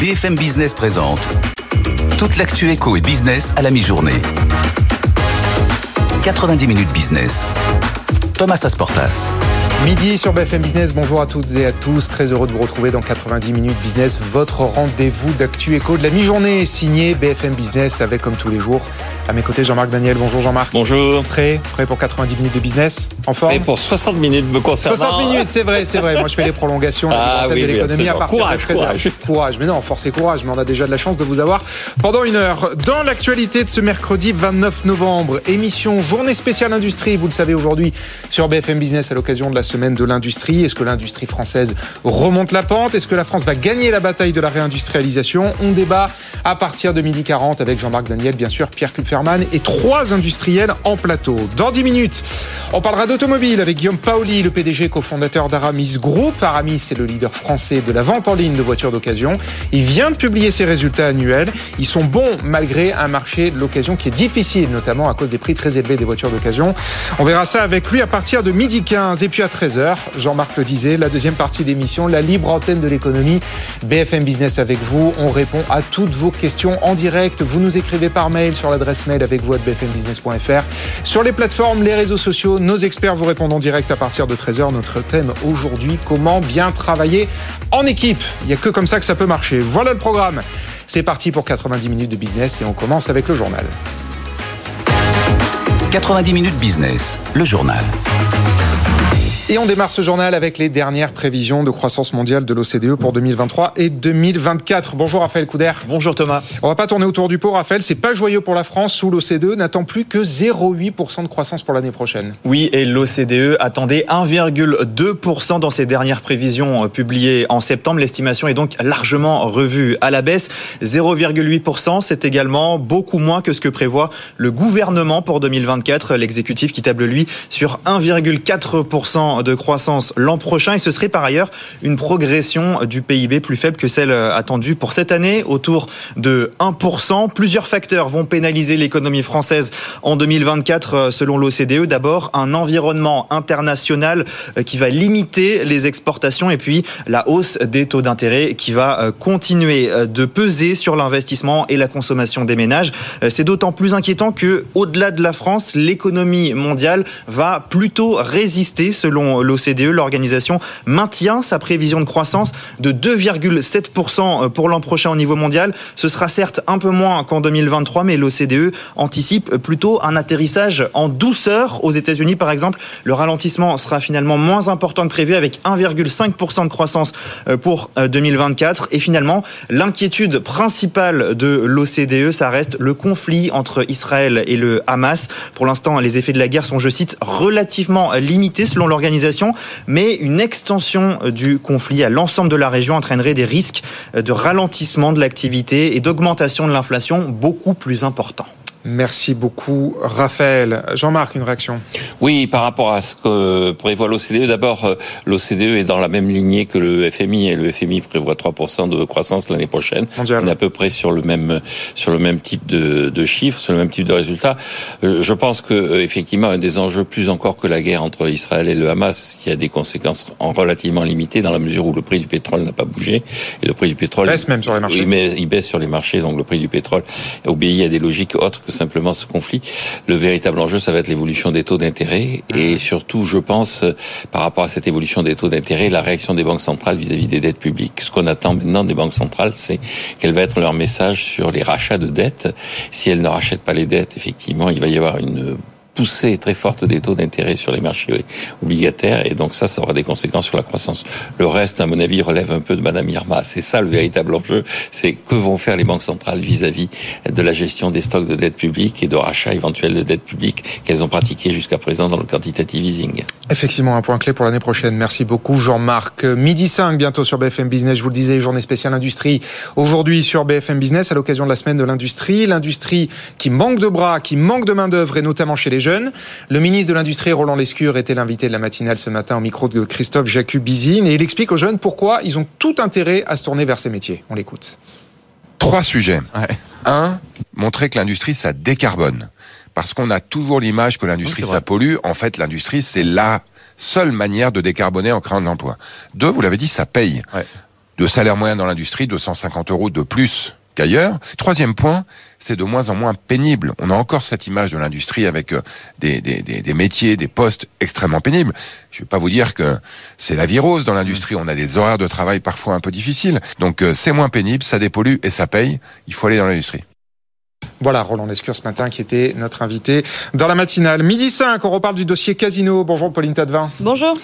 BFM Business présente toute l'actu éco et business à la mi-journée. 90 minutes business. Thomas Asportas. Midi sur BFM Business, bonjour à toutes et à tous, très heureux de vous retrouver dans 90 minutes business, votre rendez-vous d'actu éco de la mi-journée signé BFM Business avec comme tous les jours à mes côtés Jean-Marc Daniel. Bonjour Jean-Marc. Bonjour. Prêt Prêt pour 90 minutes de business En forme Prêt pour 60 minutes me concernant. 60 minutes, c'est vrai, c'est vrai. Moi je fais les prolongations ah, oui, de l'économie à partir courage, de courage. courage. Mais non, force et courage, mais on a déjà de la chance de vous avoir pendant une heure. Dans l'actualité de ce mercredi 29 novembre, émission journée spéciale industrie, vous le savez aujourd'hui sur BFM Business à l'occasion de la semaine de l'industrie. Est-ce que l'industrie française remonte la pente? Est-ce que la France va gagner la bataille de la réindustrialisation? On débat à partir de midi 40 avec Jean-Marc Daniel, bien sûr, Pierre Kupferman et trois industriels en plateau. Dans 10 minutes, on parlera d'automobile avec Guillaume Paoli, le PDG cofondateur d'Aramis Group. Aramis, c'est le leader français de la vente en ligne de voitures d'occasion. Il vient de publier ses résultats annuels. Ils sont bons malgré un marché de l'occasion qui est difficile, notamment à cause des prix très élevés des voitures d'occasion. On verra ça avec lui à partir de midi 15 et puis à 13h. Jean-Marc le disait, la deuxième partie d'émission, la libre antenne de l'économie. BFM Business avec vous. On répond à toutes vos questions en direct. Vous nous écrivez par mail sur l'adresse mail avec vous à bfmbusiness.fr. Sur les plateformes, les réseaux sociaux, nos experts vous répondent en direct à partir de 13h. Notre thème aujourd'hui, comment bien travailler en équipe. Il n'y a que comme ça que ça peut marcher. Voilà le programme. C'est parti pour 90 minutes de business et on commence avec le journal. 90 minutes business, le journal. Et on démarre ce journal avec les dernières prévisions de croissance mondiale de l'OCDE pour 2023 et 2024. Bonjour Raphaël Couder. Bonjour Thomas. On va pas tourner autour du pot Raphaël, c'est pas joyeux pour la France où l'OCDE n'attend plus que 0,8% de croissance pour l'année prochaine. Oui, et l'OCDE attendait 1,2% dans ses dernières prévisions euh, publiées en septembre. L'estimation est donc largement revue à la baisse. 0,8%, c'est également beaucoup moins que ce que prévoit le gouvernement pour 2024. L'exécutif qui table lui sur 1,4% de croissance l'an prochain et ce serait par ailleurs une progression du PIB plus faible que celle attendue pour cette année, autour de 1%. Plusieurs facteurs vont pénaliser l'économie française en 2024 selon l'OCDE. D'abord, un environnement international qui va limiter les exportations et puis la hausse des taux d'intérêt qui va continuer de peser sur l'investissement et la consommation des ménages. C'est d'autant plus inquiétant que, au-delà de la France, l'économie mondiale va plutôt résister selon l'OCDE, l'organisation maintient sa prévision de croissance de 2,7% pour l'an prochain au niveau mondial. Ce sera certes un peu moins qu'en 2023, mais l'OCDE anticipe plutôt un atterrissage en douceur. Aux États-Unis, par exemple, le ralentissement sera finalement moins important que prévu avec 1,5% de croissance pour 2024. Et finalement, l'inquiétude principale de l'OCDE, ça reste le conflit entre Israël et le Hamas. Pour l'instant, les effets de la guerre sont, je cite, relativement limités selon l'organisation mais une extension du conflit à l'ensemble de la région entraînerait des risques de ralentissement de l'activité et d'augmentation de l'inflation beaucoup plus importants. Merci beaucoup, Raphaël. Jean-Marc, une réaction Oui, par rapport à ce que prévoit l'OCDE, d'abord, l'OCDE est dans la même lignée que le FMI, et le FMI prévoit 3% de croissance l'année prochaine. Mondial. On est à peu près sur le même, sur le même type de, de chiffres, sur le même type de résultats. Je pense que, effectivement, un des enjeux, plus encore que la guerre entre Israël et le Hamas, qui a des conséquences relativement limitées dans la mesure où le prix du pétrole n'a pas bougé, et le prix du pétrole... Baisse même sur les marchés. Il, il baisse sur les marchés, donc le prix du pétrole obéit à des logiques autres que simplement ce conflit. Le véritable enjeu, ça va être l'évolution des taux d'intérêt et surtout, je pense, par rapport à cette évolution des taux d'intérêt, la réaction des banques centrales vis-à-vis des dettes publiques. Ce qu'on attend maintenant des banques centrales, c'est quel va être leur message sur les rachats de dettes. Si elles ne rachètent pas les dettes, effectivement, il va y avoir une poussée très forte des taux d'intérêt sur les marchés obligataires et donc ça, ça aura des conséquences sur la croissance. Le reste, à mon avis, relève un peu de Madame Irma. C'est ça le véritable enjeu, c'est que vont faire les banques centrales vis-à-vis de la gestion des stocks de dette publique et de rachat éventuel de dette publique qu'elles ont pratiqué jusqu'à présent dans le quantitative easing. Effectivement, un point clé pour l'année prochaine. Merci beaucoup Jean-Marc. Midi 5 bientôt sur BFM Business, je vous le disais, journée spéciale industrie. Aujourd'hui sur BFM Business, à l'occasion de la semaine de l'industrie, l'industrie qui manque de bras, qui manque de main d'œuvre et notamment chez les jeunes. Le ministre de l'Industrie, Roland Lescure, était l'invité de la matinale ce matin au micro de Christophe Jacubizine et il explique aux jeunes pourquoi ils ont tout intérêt à se tourner vers ces métiers. On l'écoute. Trois sujets. Un, montrer que l'industrie, ça décarbone. Parce qu'on a toujours l'image que l'industrie, ça pollue. En fait, l'industrie, c'est la seule manière de décarboner en créant de l'emploi. Deux, vous l'avez dit, ça paye. de salaire moyen dans l'industrie, 250 euros de plus qu'ailleurs. Troisième point, c'est de moins en moins pénible. On a encore cette image de l'industrie avec euh, des, des, des, métiers, des postes extrêmement pénibles. Je ne vais pas vous dire que c'est la virose dans l'industrie. On a des horaires de travail parfois un peu difficiles. Donc euh, c'est moins pénible, ça dépollue et ça paye. Il faut aller dans l'industrie. Voilà, Roland Lescure ce matin qui était notre invité dans la matinale. Midi 5, on reparle du dossier Casino. Bonjour Pauline Tadevin. Bonjour.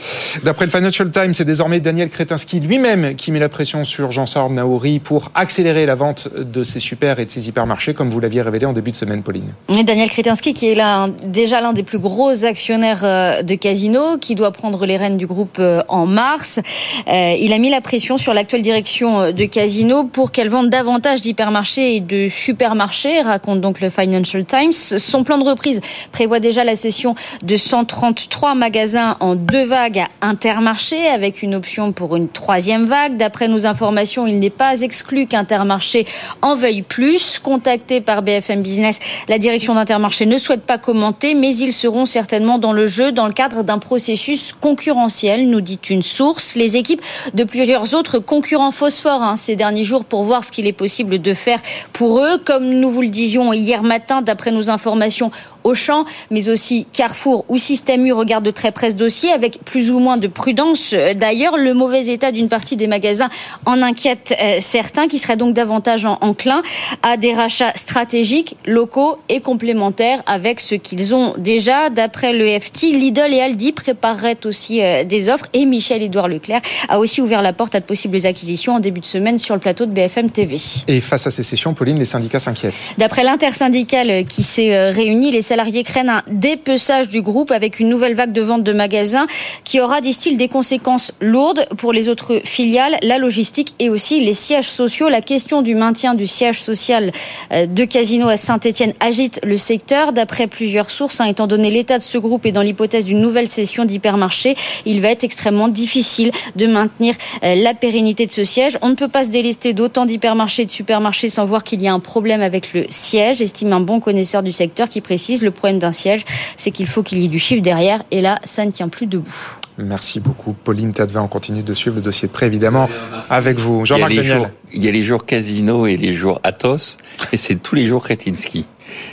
D'après le Financial Times, c'est désormais Daniel Kretinsky lui-même qui met la pression sur Jean-Sard Naouri pour accélérer la vente de ses super et de ses hypermarchés, comme vous l'aviez révélé en début de semaine, Pauline. Daniel Kretinsky qui est là, déjà l'un des plus gros actionnaires euh, de Casino, qui doit prendre les rênes du groupe euh, en mars. Euh, il a mis la pression sur l'actuelle direction de Casino pour qu'elle vende davantage d'hypermarchés et de supermarchés raconte donc le Financial Times. Son plan de reprise prévoit déjà la cession de 133 magasins en deux vagues à Intermarché, avec une option pour une troisième vague. D'après nos informations, il n'est pas exclu qu'Intermarché en veuille plus. Contacté par BFM Business, la direction d'Intermarché ne souhaite pas commenter, mais ils seront certainement dans le jeu dans le cadre d'un processus concurrentiel, nous dit une source. Les équipes de plusieurs autres concurrents phosphores hein, ces derniers jours pour voir ce qu'il est possible de faire pour eux. Comme nous vous le hier matin, d'après nos informations, Auchan, mais aussi Carrefour ou Système U regardent de très près ce dossier avec plus ou moins de prudence. D'ailleurs, le mauvais état d'une partie des magasins en inquiète euh, certains qui seraient donc davantage enclins à des rachats stratégiques, locaux et complémentaires avec ce qu'ils ont déjà. D'après le FT, Lidl et Aldi prépareraient aussi euh, des offres et Michel-Édouard Leclerc a aussi ouvert la porte à de possibles acquisitions en début de semaine sur le plateau de BFM TV. Et face à ces sessions, Pauline, les syndicats s'inquiètent. D'après l'intersyndicale qui s'est euh, réunie, les salariés craignent un dépeçage du groupe avec une nouvelle vague de vente de magasins qui aura, disent-ils, des conséquences lourdes pour les autres filiales, la logistique et aussi les sièges sociaux. La question du maintien du siège social euh, de Casino à Saint-Etienne agite le secteur. D'après plusieurs sources, hein, étant donné l'état de ce groupe et dans l'hypothèse d'une nouvelle session d'hypermarché, il va être extrêmement difficile de maintenir euh, la pérennité de ce siège. On ne peut pas se délester d'autant d'hypermarchés et de supermarchés sans voir qu'il y a un problème avec le siège, estime un bon connaisseur du secteur qui précise le problème d'un siège, c'est qu'il faut qu'il y ait du chiffre derrière. Et là, ça ne tient plus debout. Merci beaucoup. Pauline Tadevin, on continue de suivre le dossier de près, évidemment, avec vous. Jean-Marc il, il y a les jours Casino et les jours Athos, et c'est tous les jours Kretinsky.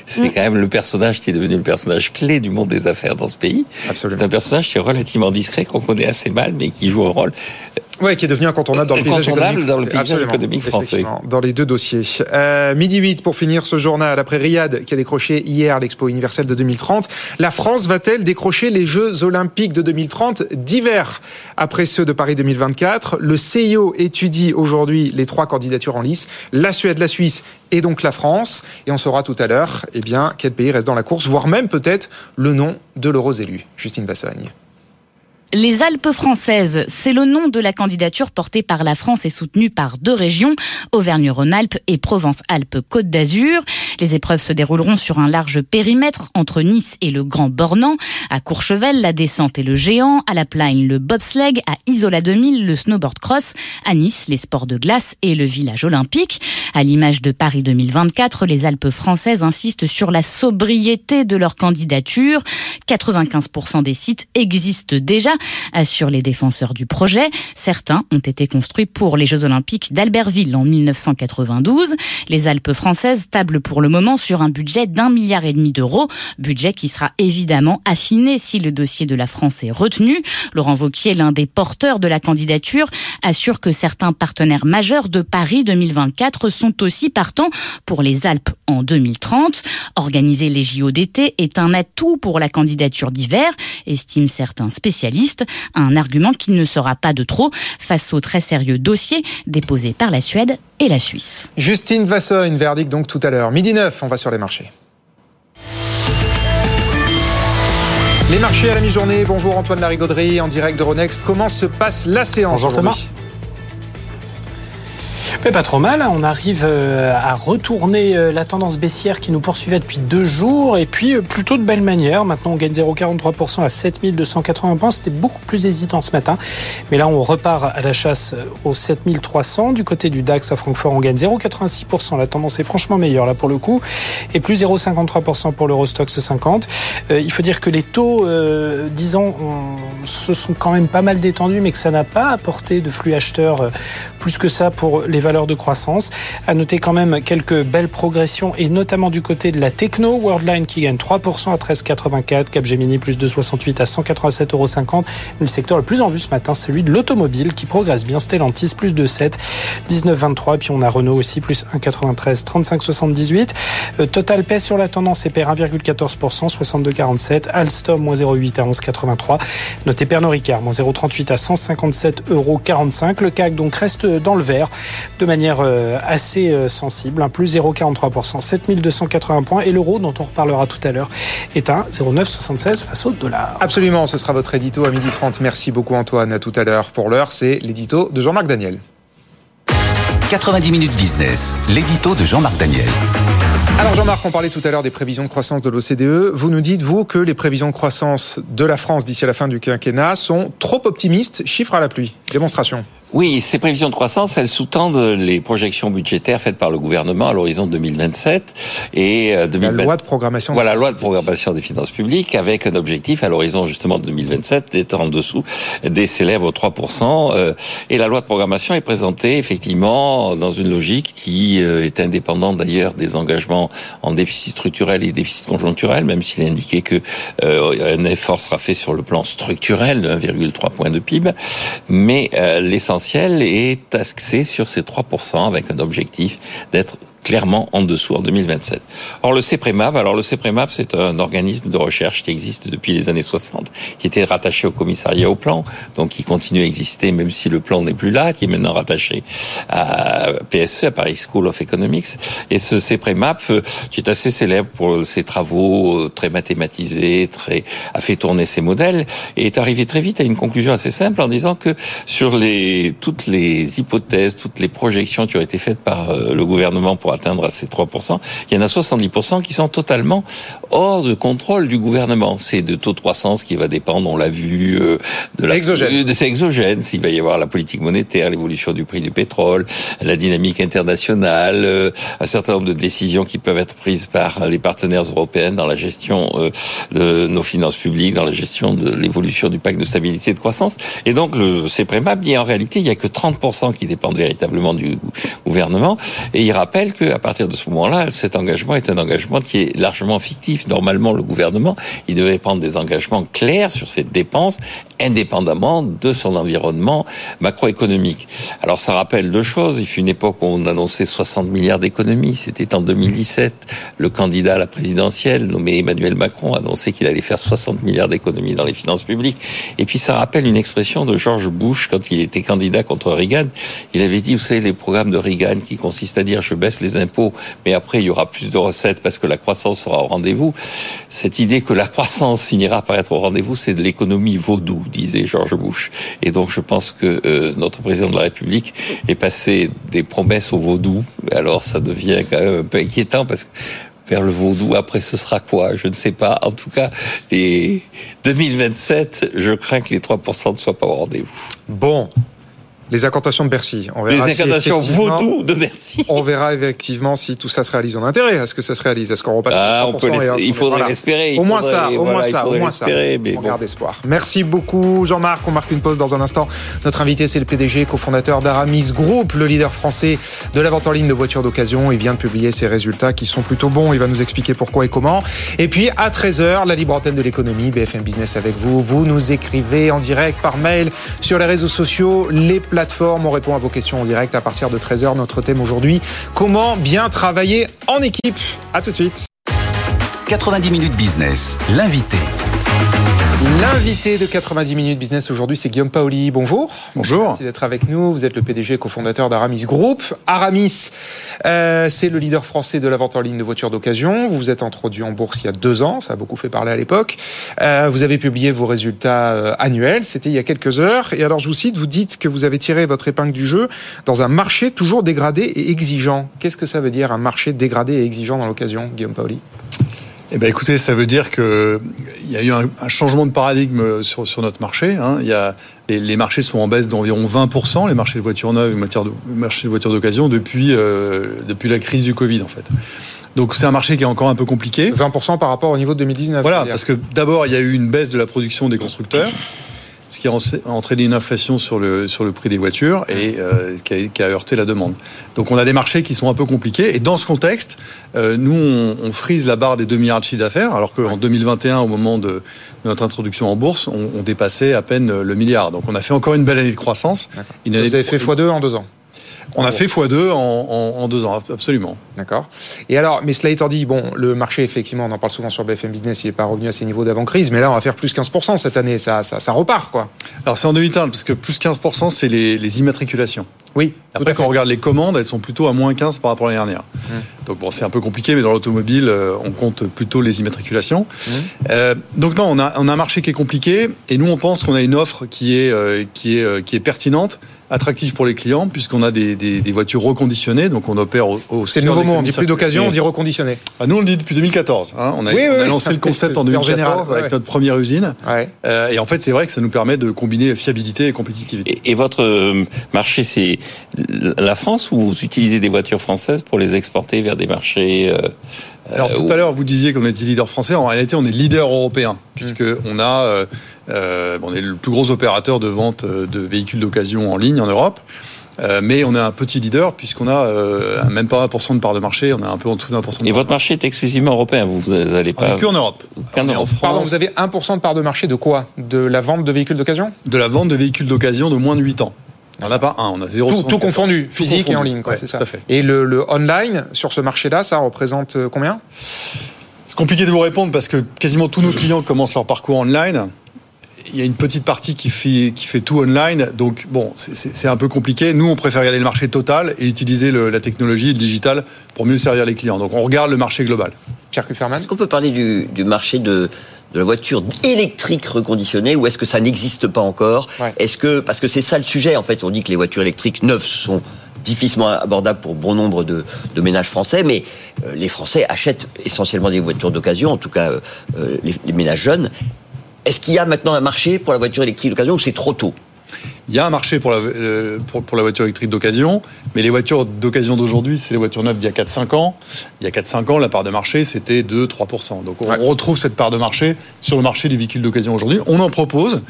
C'est mm. quand même le personnage qui est devenu le personnage clé du monde des affaires dans ce pays. C'est un personnage qui est relativement discret, qu'on connaît assez mal, mais qui joue un rôle oui, qui est devenu incontournable dans le paysage économique, dans le paysage économique français. Dans les deux dossiers. Euh, midi 8 pour finir ce journal. Après Riyad qui a décroché hier l'Expo universelle de 2030, la France va-t-elle décrocher les Jeux olympiques de 2030 d'hiver? Après ceux de Paris 2024 Le CIO étudie aujourd'hui les trois candidatures en lice la Suède, la Suisse et donc la France. Et on saura tout à l'heure, eh bien, quel pays reste dans la course, voire même peut-être le nom de l'heureux élu. Justine Bassogne. Les Alpes françaises, c'est le nom de la candidature portée par la France et soutenue par deux régions, Auvergne-Rhône-Alpes et Provence-Alpes-Côte d'Azur. Les épreuves se dérouleront sur un large périmètre entre Nice et le Grand Bornand, à Courchevel, la descente et le géant, à la Plaine, le bobsleigh, à Isola 2000, le snowboard cross, à Nice, les sports de glace et le village olympique. À l'image de Paris 2024, les Alpes françaises insistent sur la sobriété de leur candidature. 95% des sites existent déjà assurent les défenseurs du projet. Certains ont été construits pour les Jeux Olympiques d'Albertville en 1992. Les Alpes françaises tablent pour le moment sur un budget d'un milliard et demi d'euros, budget qui sera évidemment affiné si le dossier de la France est retenu. Laurent Vauquier, l'un des porteurs de la candidature, assure que certains partenaires majeurs de Paris 2024 sont aussi partants pour les Alpes en 2030. Organiser les JO d'été est un atout pour la candidature d'hiver, estiment certains spécialistes. Un argument qui ne sera pas de trop face au très sérieux dossier déposé par la Suède et la Suisse. Justine Vassogne, verdict donc tout à l'heure. Midi 9, on va sur les marchés. Les marchés à la mi-journée. Bonjour Antoine Larigauderie en direct de Ronext. Comment se passe la séance Bonjour Thomas. Mais pas trop mal, on arrive euh, à retourner euh, la tendance baissière qui nous poursuivait depuis deux jours et puis euh, plutôt de belle manière. Maintenant on gagne 0,43% à 7280 points, c'était beaucoup plus hésitant ce matin. Mais là on repart à la chasse aux 7300. Du côté du DAX à Francfort on gagne 0,86%, la tendance est franchement meilleure là pour le coup. Et plus 0,53% pour l'Eurostox 50. il faut dire que les taux 10 ans se sont quand même pas mal détendus mais que ça n'a pas apporté de flux acheteurs plus que ça pour les valeurs de croissance. À noter quand même quelques belles progressions et notamment du côté de la techno, Worldline qui gagne 3% à 13,84, Capgemini plus 2,68 à 187,50 euros. Le secteur le plus en vue ce matin, c'est celui de l'automobile qui progresse bien. Stellantis plus 2,7, 19,23. Puis on a Renault aussi plus 1,93, 35,78. Euh, Total pèse sur la tendance et perd 1,14%, 62,47. Alstom moins 0,8 à 11,83. Notez Pernod Ricard moins 0,38 à 157,45 euros. Le CAC donc reste dans le vert de manière euh, assez euh, sensible, un plus 0,43%, 7280 points. Et l'euro, dont on reparlera tout à l'heure, est à 0,976 face au dollar. Absolument, ce sera votre édito à 12h30. Merci beaucoup Antoine, à tout à l'heure. Pour l'heure, c'est l'édito de Jean-Marc Daniel. 90 minutes business, l'édito de Jean-Marc Daniel. Alors Jean-Marc, on parlait tout à l'heure des prévisions de croissance de l'OCDE. Vous nous dites, vous, que les prévisions de croissance de la France d'ici à la fin du quinquennat sont trop optimistes. Chiffre à la pluie. Démonstration. Oui, ces prévisions de croissance, elles sous-tendent les projections budgétaires faites par le gouvernement à l'horizon 2027 et 2020... la loi de programmation. Voilà, la loi de programmation des finances publiques avec un objectif à l'horizon justement de 2027 d'être en dessous des célèbres 3%. Et la loi de programmation est présentée effectivement dans une logique qui est indépendante d'ailleurs des engagements en déficit structurel et déficit conjoncturel, même s'il est indiqué que un effort sera fait sur le plan structurel de 1,3 point de PIB. Mais l'essentiel est axé sur ces 3% avec un objectif d'être clairement en dessous en 2027. Or le CEPREMAP, alors le CEPREMAP c'est un organisme de recherche qui existe depuis les années 60, qui était rattaché au commissariat au plan, donc qui continue à exister même si le plan n'est plus là, qui est maintenant rattaché à PSE, à Paris School of Economics. Et ce CEPREMAP, qui est assez célèbre pour ses travaux très mathématisés, très a fait tourner ses modèles, est arrivé très vite à une conclusion assez simple en disant que sur les toutes les hypothèses, toutes les projections qui ont été faites par le gouvernement pour atteindre à ces 3%, il y en a 70% qui sont totalement hors de contrôle du gouvernement. C'est de taux de croissance qui va dépendre, on l'a vu, euh, de la exogène. de c'est exogène. S'il va y avoir la politique monétaire, l'évolution du prix du pétrole, la dynamique internationale, euh, un certain nombre de décisions qui peuvent être prises par les partenaires européens dans la gestion euh, de nos finances publiques, dans la gestion de l'évolution du pacte de stabilité et de croissance. Et donc le CEPREMAP dit en réalité il y a que 30% qui dépendent véritablement du gouvernement. Et il rappelle que à partir de ce moment-là, cet engagement est un engagement qui est largement fictif. Normalement, le gouvernement, il devait prendre des engagements clairs sur ses dépenses, indépendamment de son environnement macroéconomique. Alors, ça rappelle deux choses. Il fut une époque où on annonçait 60 milliards d'économies. C'était en 2017. Le candidat à la présidentielle, nommé Emmanuel Macron, annonçait qu'il allait faire 60 milliards d'économies dans les finances publiques. Et puis, ça rappelle une expression de George Bush quand il était candidat contre Reagan. Il avait dit, vous savez, les programmes de Reagan qui consistent à dire je baisse les impôts, mais après il y aura plus de recettes parce que la croissance sera au rendez-vous. Cette idée que la croissance finira par être au rendez-vous, c'est de l'économie vaudou, disait George Bush. Et donc je pense que euh, notre président de la République est passé des promesses au vaudou. Alors ça devient quand même un peu inquiétant parce que vers le vaudou. Après, ce sera quoi? Je ne sais pas. En tout cas, les 2027, je crains que les 3% ne soient pas au rendez-vous. Bon. Les incantations de Bercy. On verra les incantations si vaudou de Bercy. On verra effectivement si tout ça se réalise en intérêt. Est-ce que ça se réalise Est-ce qu'on repasse ah, on peut Il faudrait voilà. l'espérer. Au moins ça, au voilà, moins ça, au moins ça. Mais on garde espoir. Merci beaucoup Jean-Marc. On marque une pause dans un instant. Notre invité, c'est le PDG, cofondateur d'Aramis Group, le leader français de la vente en ligne de voitures d'occasion. Il vient de publier ses résultats qui sont plutôt bons. Il va nous expliquer pourquoi et comment. Et puis à 13h, la libre antenne de l'économie, BFM Business avec vous. Vous nous écrivez en direct par mail sur les réseaux sociaux, les plateformes. On répond à vos questions en direct à partir de 13h. Notre thème aujourd'hui, comment bien travailler en équipe. À tout de suite. 90 minutes business, l'invité. L'invité de 90 minutes business aujourd'hui, c'est Guillaume Paoli. Bonjour. Bonjour. Merci d'être avec nous. Vous êtes le PDG et cofondateur d'Aramis Group. Aramis, euh, c'est le leader français de la vente en ligne de voitures d'occasion. Vous vous êtes introduit en bourse il y a deux ans. Ça a beaucoup fait parler à l'époque. Euh, vous avez publié vos résultats euh, annuels. C'était il y a quelques heures. Et alors, je vous cite, vous dites que vous avez tiré votre épingle du jeu dans un marché toujours dégradé et exigeant. Qu'est-ce que ça veut dire, un marché dégradé et exigeant dans l'occasion, Guillaume Paoli? Eh ben, écoutez, ça veut dire qu'il y a eu un, un, changement de paradigme sur, sur notre marché. Hein. Il y a, les, les, marchés sont en baisse d'environ 20%, les marchés de voitures neuves et de, marchés de voitures d'occasion, depuis, euh, depuis la crise du Covid, en fait. Donc c'est un marché qui est encore un peu compliqué. 20% par rapport au niveau de 2019. Voilà, parce que d'abord, il y a eu une baisse de la production des constructeurs ce qui a entraîné une inflation sur le, sur le prix des voitures et euh, qui, a, qui, a, heurté la demande. Donc on a des marchés qui sont un peu compliqués. Et dans ce contexte, euh, nous, on, on, frise la barre des 2 milliards de chiffre d'affaires, alors qu'en 2021, au moment de, notre introduction en bourse, on, on, dépassait à peine le milliard. Donc on a fait encore une belle année de croissance. Une année Vous avez fait x2 en deux ans on a fait x2 en, en, en, deux ans, absolument. D'accord. Et alors, mais cela étant dit, bon, le marché, effectivement, on en parle souvent sur BFM Business, il n'est pas revenu à ses niveaux d'avant-crise, mais là, on va faire plus 15% cette année, ça, ça, ça repart, quoi. Alors, c'est en demi-teinte, parce que plus 15%, c'est les, les immatriculations. Oui. Après, quand on regarde les commandes, elles sont plutôt à moins 15 par rapport à l'année dernière. Mmh. Donc bon, c'est un peu compliqué, mais dans l'automobile, euh, on compte plutôt les immatriculations. Mmh. Euh, donc non, on a, on a un marché qui est compliqué, et nous, on pense qu'on a une offre qui est, euh, qui est, euh, qui est pertinente, attractive pour les clients, puisqu'on a des, des, des, voitures reconditionnées, donc on opère au. au c'est le nouveau mot, on dit plus d'occasion, on dit reconditionné. Ah, nous, on le dit depuis 2014. Hein. On a, oui, on a oui, lancé oui. le concept en 2014 en général, avec ouais. notre première usine. Ouais. et en fait, c'est vrai que ça nous permet de combiner fiabilité et compétitivité. Et, et votre marché, c'est la France ou vous utilisez des voitures françaises pour les exporter vers des marchés euh, Alors tout où... à l'heure, vous disiez qu'on était leader français. En réalité, on est leader européen puisque mmh. on a, euh, euh, on est le plus gros opérateur de vente de véhicules d'occasion en ligne en Europe. Euh, mais on est un petit leader puisqu'on a euh, même pas 1% de part de marché, on a un peu en dessous d'un pour cent. Et votre marché est exclusivement européen, vous n'allez pas. On est que en Europe. Qu'en Europe. En Pardon, vous avez 1% de part de marché de quoi? De la vente de véhicules d'occasion? De la vente de véhicules d'occasion de moins de 8 ans. On n'en a pas un, on a zéro. Tout, tout confondu, tout physique confondu. et en ligne, quoi, ouais, c'est ça. Tout à fait. Et le, le online sur ce marché-là, ça représente euh, combien? C'est compliqué de vous répondre parce que quasiment tous nos clients commencent leur parcours online. Il y a une petite partie qui fait, qui fait tout online, donc bon, c'est un peu compliqué. Nous, on préfère regarder le marché total et utiliser le, la technologie, le digital, pour mieux servir les clients. Donc on regarde le marché global. Pierre Kufferman Est-ce qu'on peut parler du, du marché de, de la voiture électrique reconditionnée ou est-ce que ça n'existe pas encore ouais. Est-ce que parce que c'est ça le sujet en fait on dit que les voitures électriques neuves sont difficilement abordables pour bon nombre de, de ménages français mais euh, les Français achètent essentiellement des voitures d'occasion en tout cas euh, les, les ménages jeunes est-ce qu'il y a maintenant un marché pour la voiture électrique d'occasion ou c'est trop tôt? Il y a un marché pour la, euh, pour, pour la voiture électrique d'occasion, mais les voitures d'occasion d'aujourd'hui, c'est les voitures neuves d'il y a 4-5 ans. Il y a 4-5 ans, la part de marché, c'était 2-3%. Donc on ouais. retrouve cette part de marché sur le marché des véhicules d'occasion aujourd'hui. On en propose.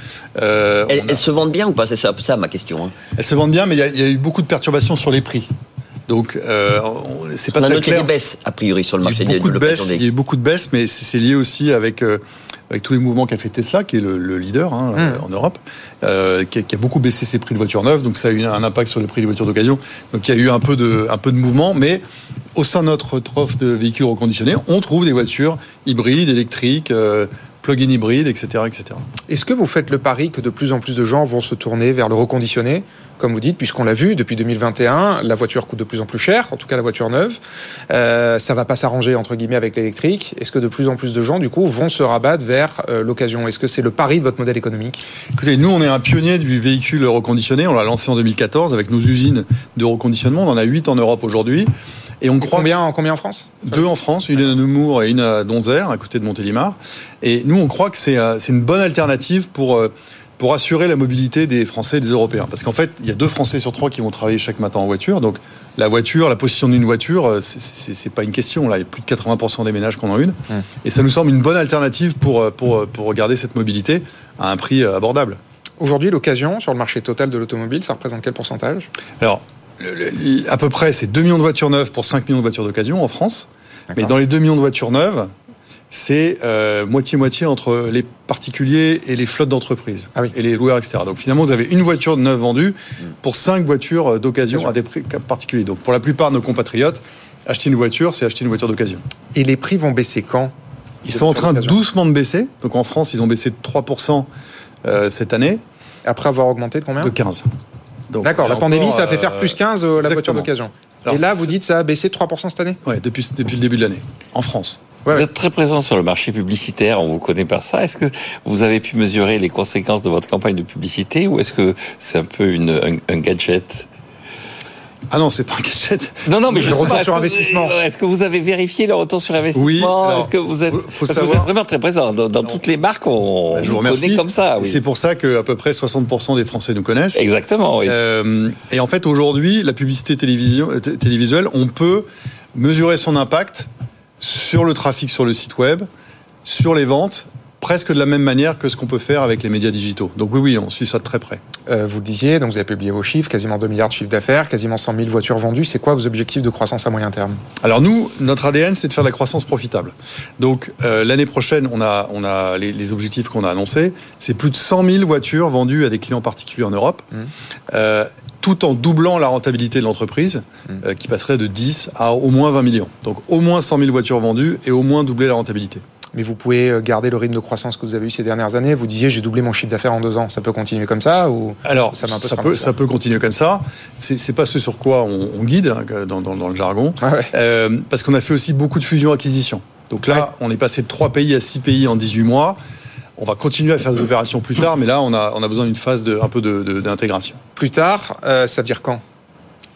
Euh, elles, se vendent bien ou pas? C'est ça, ça, ma question. Hein. Elles se vendent bien, mais il y, a, il y, a, eu beaucoup de perturbations sur les prix. Donc, euh, c'est pas on a très noté clair. des baisses, a priori, sur le marché il y a beaucoup de baisses, Il y a eu beaucoup de baisses, mais c'est lié aussi avec euh, avec tous les mouvements qu'a fait Tesla, qui est le, le leader hein, en Europe, euh, qui, a, qui, a, beaucoup baissé ses prix de voitures neuves, donc ça a eu un impact sur les prix des voitures d'occasion. Donc il y a eu un peu de, un peu de mouvement, mais au sein de notre offre de véhicules reconditionnés, on trouve des voitures hybrides, électriques. Plug-in hybride, etc. etc. Est-ce que vous faites le pari que de plus en plus de gens vont se tourner vers le reconditionné? Comme vous dites, puisqu'on l'a vu depuis 2021, la voiture coûte de plus en plus cher, en tout cas la voiture neuve. Euh, ça va pas s'arranger entre guillemets avec l'électrique. Est-ce que de plus en plus de gens, du coup, vont se rabattre vers euh, l'occasion? Est-ce que c'est le pari de votre modèle économique? Écoutez, nous, on est un pionnier du véhicule reconditionné. On l'a lancé en 2014 avec nos usines de reconditionnement. On en a 8 en Europe aujourd'hui. Et on et croit combien, en combien en France? Deux en France, une à Nemours et une à Donzère, à côté de Montélimar. Et nous, on croit que c'est une bonne alternative pour euh, pour assurer la mobilité des Français et des Européens. Parce qu'en fait, il y a deux Français sur trois qui vont travailler chaque matin en voiture. Donc, la voiture, la position d'une voiture, c'est pas une question. Là, il y a plus de 80% des ménages qui en ont une. Mmh. Et ça nous semble une bonne alternative pour, pour, pour regarder cette mobilité à un prix abordable. Aujourd'hui, l'occasion sur le marché total de l'automobile, ça représente quel pourcentage? Alors, à peu près, c'est 2 millions de voitures neuves pour 5 millions de voitures d'occasion en France. Mais dans les 2 millions de voitures neuves, c'est euh, moitié-moitié entre les particuliers et les flottes d'entreprises ah oui. et les loueurs, etc. Donc finalement, vous avez une voiture neuve vendue pour cinq voitures d'occasion à des prix particuliers. Donc pour la plupart de nos compatriotes, acheter une voiture, c'est acheter une voiture d'occasion. Et les prix vont baisser quand? Ils sont en train doucement de baisser. Donc en France, ils ont baissé de 3% euh, cette année. Après avoir augmenté de combien? De 15. D'accord, la pandémie, ça a fait faire plus 15 la voiture d'occasion. Et là, vous dites ça a baissé de 3% cette année Oui, depuis, depuis le début de l'année, en France. vous êtes très présent sur le marché publicitaire, on vous connaît par ça. Est-ce que vous avez pu mesurer les conséquences de votre campagne de publicité ou est-ce que c'est un peu une, un gadget? Ah non, c'est pas un gadget. Non, non, mais le retour sur investissement. Est-ce que vous avez vérifié le retour sur investissement Oui. Est-ce que vous êtes, faut savoir... vous êtes vraiment très présent dans, toutes les marques On bah, je vous remercie. comme ça. Oui. C'est pour ça que à peu près 60% des Français nous connaissent. Exactement. Oui. Euh, et en fait, aujourd'hui, la publicité télévision, télévisuelle, on peut mesurer son impact sur le trafic sur le site web, sur les ventes presque de la même manière que ce qu'on peut faire avec les médias digitaux. Donc oui, oui, on suit ça de très près. Euh, vous le disiez, donc vous avez publié vos chiffres, quasiment 2 milliards de chiffres d'affaires, quasiment 100 000 voitures vendues. C'est quoi vos objectifs de croissance à moyen terme? Alors nous, notre ADN, c'est de faire de la croissance profitable. Donc euh, l'année prochaine, on a, on a les, objectifs qu'on a annoncés. C'est plus de 100 000 voitures vendues à des clients particuliers en Europe. Mmh. Euh, tout en doublant la rentabilité de l'entreprise, mmh. qui passerait de 10 à au moins 20 millions. Donc au moins 100 000 voitures vendues et au moins doubler la rentabilité mais vous pouvez euh, garder le rythme de croissance que vous avez eu ces dernières années. Vous disiez, j'ai doublé mon chiffre d'affaires en deux ans. Ça peut continuer comme ça ou Alors, ça, peut, ça peut continuer comme ça. C'est pas ce sur quoi on, guide hein, dans, dans, le jargon, euh, parce qu'on a fait aussi beaucoup de fusions-acquisitions. Donc là, on est passé de 3 pays à 6 pays en 18 mois. On va continuer à faire des opérations plus tard, mais là, on a, on a besoin d'une phase de, un peu d'intégration. Plus tard, euh, ça veut dire quand?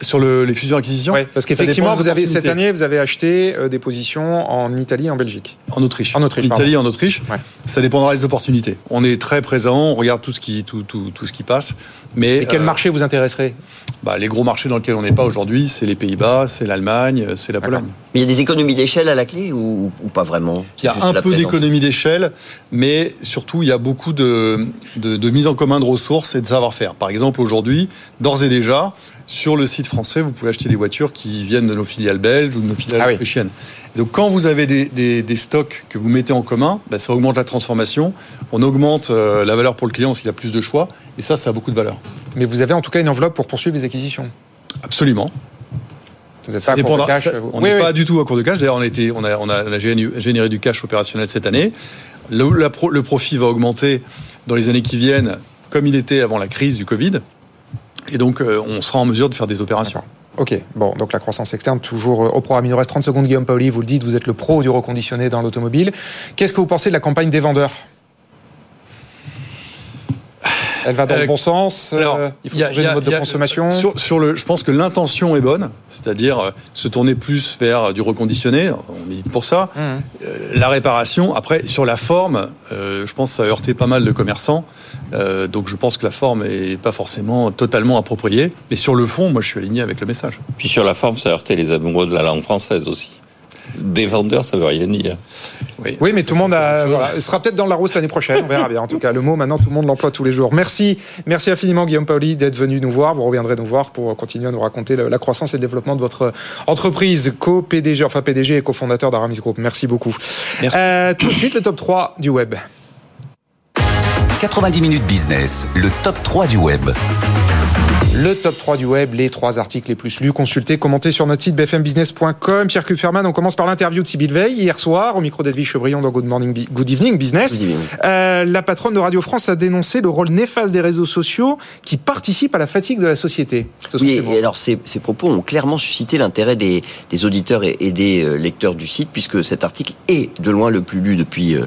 Sur le, les fusions-acquisitions Oui, parce qu'effectivement, vous avez cette année, vous avez acheté euh, des positions en Italie et en Belgique. En Autriche. En Autriche. Italie et en Autriche. Ouais. Ça dépendra des opportunités. On est très présent, on regarde tout ce qui, tout, tout, tout ce qui passe. Mais et quel euh, marché vous intéresserait? bah, Les gros marchés dans lesquels on n'est pas aujourd'hui, c'est les Pays-Bas, c'est l'Allemagne, c'est la Pologne. Mais il y a des économies d'échelle à la clé ou, ou pas vraiment? Il y a un peu d'économies d'échelle, mais surtout il y a beaucoup de, de, de mise en commun de ressources et de savoir-faire. Par exemple, aujourd'hui, d'ores et déjà, sur le site français, vous pouvez acheter des voitures qui viennent de nos filiales belges ou de nos filiales ah autrichiennes. donc, quand vous avez des, stocks que vous mettez en commun, bah, ça augmente la transformation, on augmente euh, la valeur pour le client parce qu'il a plus de choix, et ça, ça a beaucoup de valeur. Mais vous avez en tout cas une enveloppe pour poursuivre les acquisitions Absolument. Vous êtes pas à court de cash On n'est pas du tout à court de cash. D'ailleurs, on, on, a, on, a, généré du cash opérationnel cette année. Le, le profit va augmenter dans les années qui viennent, comme il était avant la crise du Covid. Et donc, euh, on sera en mesure de faire des opérations. Ok, bon, donc la croissance externe, toujours euh, au programme. Il nous reste 30 secondes, Guillaume Paoli, vous le dites, vous êtes le pro du reconditionné dans l'automobile. Qu'est-ce que vous pensez de la campagne des vendeurs? Elle va dans le euh, bon sens. Alors, il faut changer le mode de consommation? Sur, le, je pense que l'intention est bonne, c'est-à-dire se tourner plus vers du reconditionné. On milite pour ça. Mmh. la réparation. Après, sur la forme, je pense que ça a heurté pas mal de commerçants. Euh, donc je pense que la forme est pas forcément totalement appropriée. Mais sur le fond, moi je suis aligné avec le message. Puis sur la forme, ça a heurté les amoureux de la langue française aussi. Des vendeurs, ça veut rien dire. Oui, oui mais tout le monde a, voilà, sera peut-être dans la rousse l'année prochaine. On verra bien. En tout cas, le mot maintenant, tout le monde l'emploie tous les jours. Merci, merci infiniment Guillaume Pauli d'être venu nous voir. Vous reviendrez nous voir pour continuer à nous raconter la croissance et le développement de votre entreprise, co-PDG, enfin PDG et cofondateur d'Aramis Group. Merci beaucoup. Merci. Euh, tout de suite, le top 3 du web. 90 minutes business, le top 3 du web. Le top 3 du web, les trois articles les plus lus, consultés, commentés sur notre site bfmbusiness.com. Pierre Kupferman, on commence par l'interview de Sybille Veil hier soir au micro d'Edwige Chevrillon dans Good Morning, Good Evening Business. Euh, la patronne de Radio France a dénoncé le rôle néfaste des réseaux sociaux qui participent à la fatigue de la société. Oui, et alors ces, propos ont clairement suscité l'intérêt des, auditeurs et, des euh, lecteurs du site puisque cet article est de loin le plus lu depuis euh,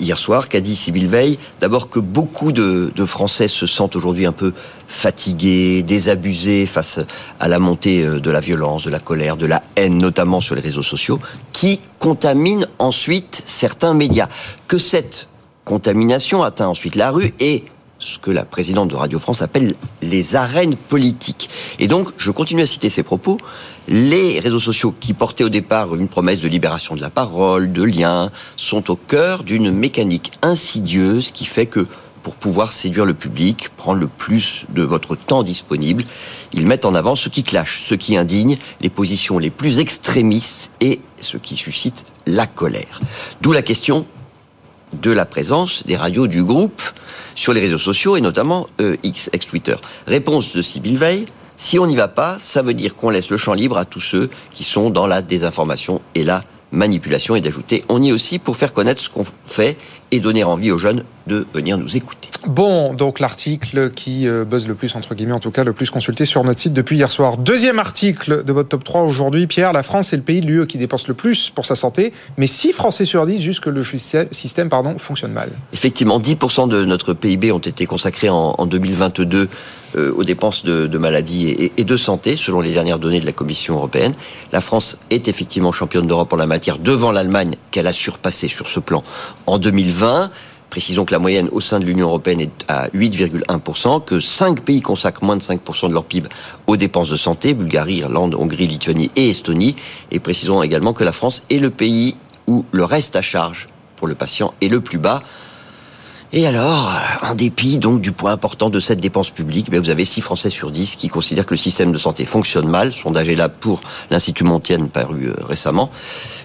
hier soir. Qu'a dit Sybille Veil D'abord que beaucoup de, de Français se sentent aujourd'hui un peu fatigués, désabusés face à la montée euh, de la violence, de la colère, de la haine, notamment sur les réseaux sociaux, qui contaminent ensuite certains médias. Que cette contamination atteint ensuite la rue et ce que la présidente de Radio France appelle les arènes politiques. Et donc, je continue à citer ces propos, les réseaux sociaux qui portaient au départ une promesse de libération de la parole, de lien, sont au cœur d'une mécanique insidieuse qui fait que pour pouvoir séduire le public, prendre le plus de votre temps disponible. Ils mettent en avant ce qui clash, ce qui indigne, les positions les plus extrémistes et ce qui suscite la colère. D'où la question de la présence des radios du groupe sur les réseaux sociaux et notamment euh, X, ex-Twitter. Réponse de Sybille Veil. Si on n'y va pas, ça veut dire qu'on laisse le champ libre à tous ceux qui sont dans la désinformation et la manipulation et d'ajouter on y est aussi pour faire connaître ce qu'on fait et donner envie aux jeunes de venir nous écouter. Bon, donc l'article qui euh, buzz le plus, entre guillemets, en tout cas le plus consulté sur notre site depuis hier soir. Deuxième article de votre top 3 aujourd'hui, Pierre, la France est le pays de l'UE qui dépense le plus pour sa santé, mais 6 Français sur 10 jusque le système fonctionne mal. Effectivement, 10% de notre PIB ont été consacrés en, en 2022 euh, aux dépenses de, de maladie et, de santé, selon les dernières données de la Commission européenne. La France est effectivement championne d'Europe en la matière devant l'Allemagne, qu'elle a surpassé sur ce plan en 2020. Précisons que la moyenne au sein de l'Union européenne est à 8,1%, que 5 pays consacrent moins de 5% de leur PIB aux dépenses de santé, Bulgarie, Irlande, Hongrie, Lituanie et Estonie. Et précisons également que la France est le pays où le reste à charge pour le patient est le plus bas. Et alors, euh, en dépit donc du point important de cette dépense publique, ben vous avez 6 Français sur 10 qui considèrent que le système de santé fonctionne mal. Sondage est là pour l'Institut Montaigne paru euh, récemment.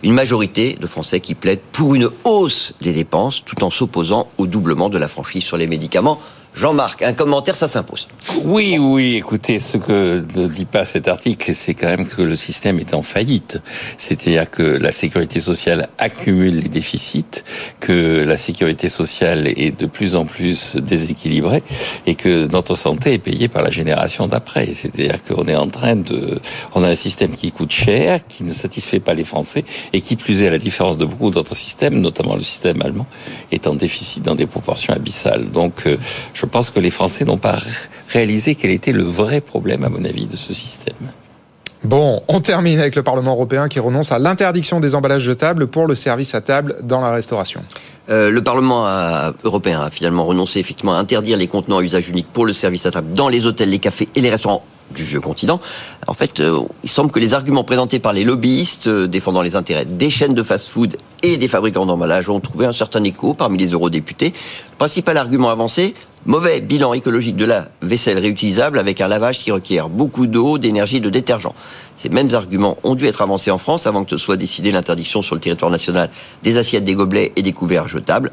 Une majorité de Français qui plaident pour une hausse des dépenses tout en s'opposant au doublement de la franchise sur les médicaments Jean-Marc, un commentaire, ça s'impose. Oui, oui, écoutez, ce que ne dit pas cet article, c'est quand même que le système est en faillite. C'est-à-dire que la sécurité sociale accumule les déficits, que la sécurité sociale est de plus en plus déséquilibrée et que notre santé est payée par la génération d'après. C'est-à-dire qu'on est en train de... On a un système qui coûte cher, qui ne satisfait pas les Français et qui plus est, à la différence de beaucoup d'autres systèmes, notamment le système allemand, est en déficit dans des proportions abyssales. Donc, euh, pense que les Français n'ont pas réalisé quel était le vrai problème, à mon avis, de ce système. Bon, on termine avec le Parlement européen qui renonce à l'interdiction des emballages jetables pour le service à table dans la restauration. Euh, le Parlement européen a finalement renoncé effectivement à interdire les contenants à usage unique pour le service à table dans les hôtels, les cafés et les restaurants du vieux continent. En fait, euh, il semble que les arguments présentés par les lobbyistes euh, défendant les intérêts des chaînes de fast-food et des fabricants d'emballage ont trouvé un certain écho parmi les eurodéputés. Le principal argument avancé, Mauvais bilan écologique de la vaisselle réutilisable avec un lavage qui requiert beaucoup d'eau, d'énergie, de détergent. Ces mêmes arguments ont dû être avancés en France avant que soit décidée l'interdiction sur le territoire national des assiettes, des gobelets et des couverts jetables.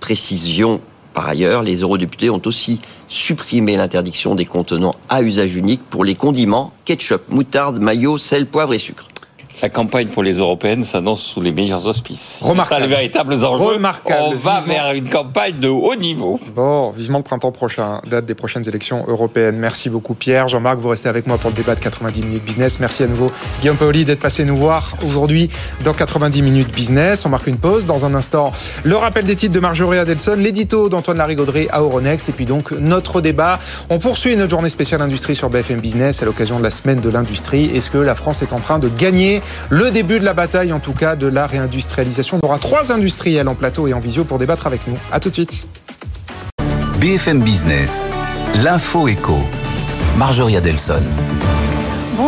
Précision par ailleurs, les eurodéputés ont aussi supprimé l'interdiction des contenants à usage unique pour les condiments, ketchup, moutarde, maillot, sel, poivre et sucre. La campagne pour les européennes s'annonce sous les meilleurs auspices. Remarquable. Ça, les véritables enjeux. Remarquable. On va vers une campagne de haut niveau. Bon, vivement le printemps prochain, date des prochaines élections européennes. Merci beaucoup Pierre. Jean-Marc, vous restez avec moi pour le débat de 90 minutes business. Merci à nouveau Guillaume Paoli d'être passé nous voir aujourd'hui dans 90 minutes business. On marque une pause. Dans un instant, le rappel des titres de Marjorie Adelson, l'édito d'Antoine Larigauderie à Euronext et puis donc notre débat. On poursuit notre journée spéciale industrie sur BFM Business à l'occasion de la semaine de l'industrie. Est-ce que la France est en train de gagner le début de la bataille, en tout cas, de la réindustrialisation. On aura trois industriels en plateau et en visio pour débattre avec nous. À tout de suite. BFM Business, l'info éco. Marjorie Adelson.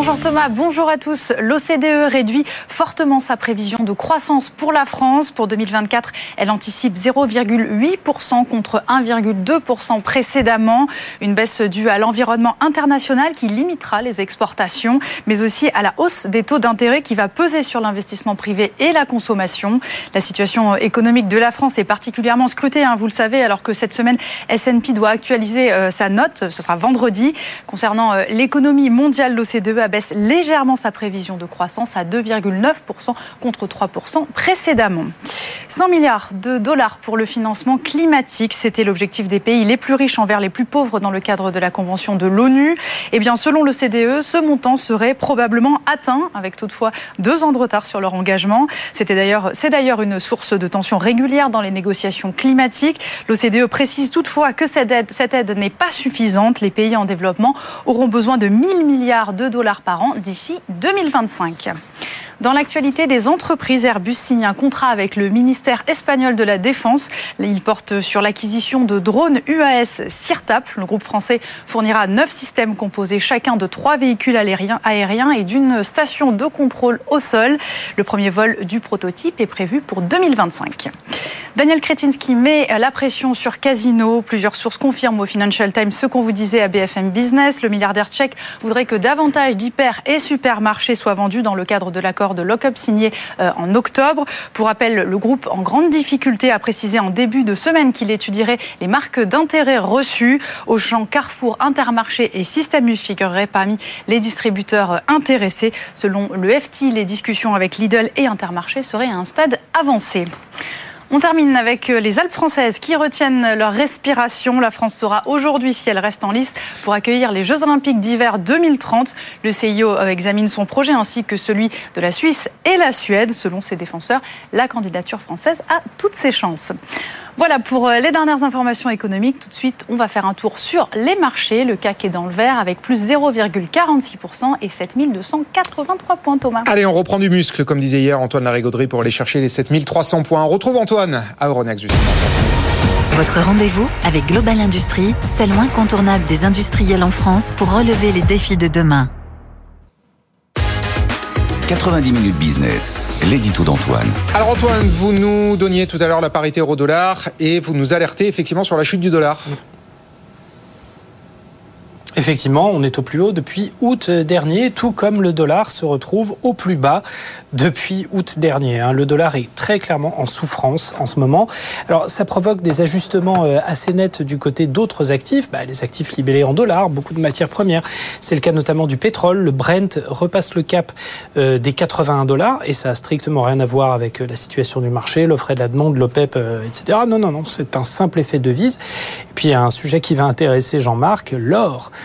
Bonjour Thomas, bonjour à tous. L'OCDE réduit fortement sa prévision de croissance pour la France. Pour 2024, elle anticipe 0,8% contre 1,2% précédemment. Une baisse due à l'environnement international qui limitera les exportations, mais aussi à la hausse des taux d'intérêt qui va peser sur l'investissement privé et la consommation. La situation économique de la France est particulièrement scrutée, hein, vous le savez, alors que cette semaine, S&P doit actualiser euh, sa note. Ce sera vendredi. Concernant euh, l'économie mondiale, l'OCDE légèrement sa prévision de croissance à 2,9% contre 3% précédemment. 100 milliards de dollars pour le financement climatique, c'était l'objectif des pays les plus riches envers les plus pauvres dans le cadre de la Convention de l'ONU. Eh bien, selon le CDE, ce montant serait probablement atteint, avec toutefois deux ans de retard sur leur engagement. C'était d'ailleurs, c'est d'ailleurs une source de tension régulière dans les négociations climatiques. L'OCDE précise toutefois que cette aide, cette aide n'est pas suffisante. Les pays en développement auront besoin de 1000 milliards de dollars par an d'ici 2025. Dans l'actualité des entreprises, Airbus signe un contrat avec le ministère espagnol de la Défense. Il porte sur l'acquisition de drones UAS CIRTAP. Le groupe français fournira neuf systèmes composés chacun de trois véhicules aériens et d'une station de contrôle au sol. Le premier vol du prototype est prévu pour 2025. Daniel Kretinsky met la pression sur Casino. Plusieurs sources confirment au Financial Times ce qu'on vous disait à BFM Business. Le milliardaire tchèque voudrait que davantage d'hyper et supermarchés soient vendus dans le cadre de l'accord de lock-up signé en octobre. Pour rappel, le groupe en grande difficulté a précisé en début de semaine qu'il étudierait les marques d'intérêt reçues. Auchan, Carrefour, Intermarché et Système U figureraient parmi les distributeurs intéressés. Selon le FT, les discussions avec Lidl et Intermarché seraient à un stade avancé. On termine avec euh, les Alpes françaises qui retiennent leur respiration. La France saura aujourd'hui si elle reste en lice pour accueillir les Jeux Olympiques d'hiver 2030. Le CIO euh, examine son projet ainsi que celui de la Suisse et la Suède. Selon ses défenseurs, la candidature française a toutes ses chances. Voilà pour euh, les dernières informations économiques. Tout de suite, on va faire un tour sur les marchés. Le CAC est dans le vert avec plus 0,46% et 7283 points, Thomas. Allez, on reprend du muscle, comme disait hier Antoine Larigauderie, pour aller chercher les 7300 points. On retrouve Antoine à Euronext, justement. Votre rendez-vous avec Global Industrie, celle incontournable des industriels en France pour relever les défis de demain. 90 minutes business, l'édito d'Antoine. Alors Antoine, vous nous donniez tout à l'heure la parité euro-dollar et vous nous alertez effectivement sur la chute du dollar. Effectivement, on est au plus haut depuis août dernier, tout comme le dollar se retrouve au plus bas depuis août dernier. Hein. Le dollar est très clairement en souffrance en ce moment. Alors, ça provoque des ajustements euh, assez nets du côté d'autres actifs, bah, les actifs libellés en dollars, beaucoup de matières premières. C'est le cas notamment du pétrole. Le Brent repasse le cap euh, des 81 dollars et ça a strictement rien à voir avec euh, la situation du marché, l'offre et de la demande, l'OPEP, etc. Non, non, non, c'est un simple effet de devise. Et puis, il y a un sujet qui va intéresser Jean-Marc, l'or.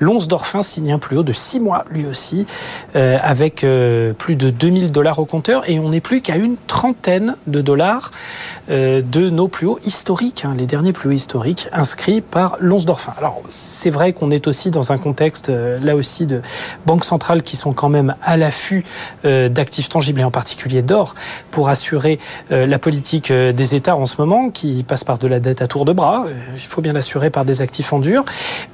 L'once d'or fin signe un plus haut de 6 mois, lui aussi, euh, avec euh, plus de 2000 dollars au compteur. Et on n'est plus qu'à une trentaine de dollars euh, de nos plus hauts historiques, hein, les derniers plus hauts historiques inscrits par l'once d'or fin. Alors, c'est vrai qu'on est aussi dans un contexte, là aussi, de banques centrales qui sont quand même à l'affût d'actifs tangibles et en particulier d'or pour assurer la politique des États en ce moment, qui passe par de la dette à tour de bras. Il faut bien l'assurer par des actifs en dur.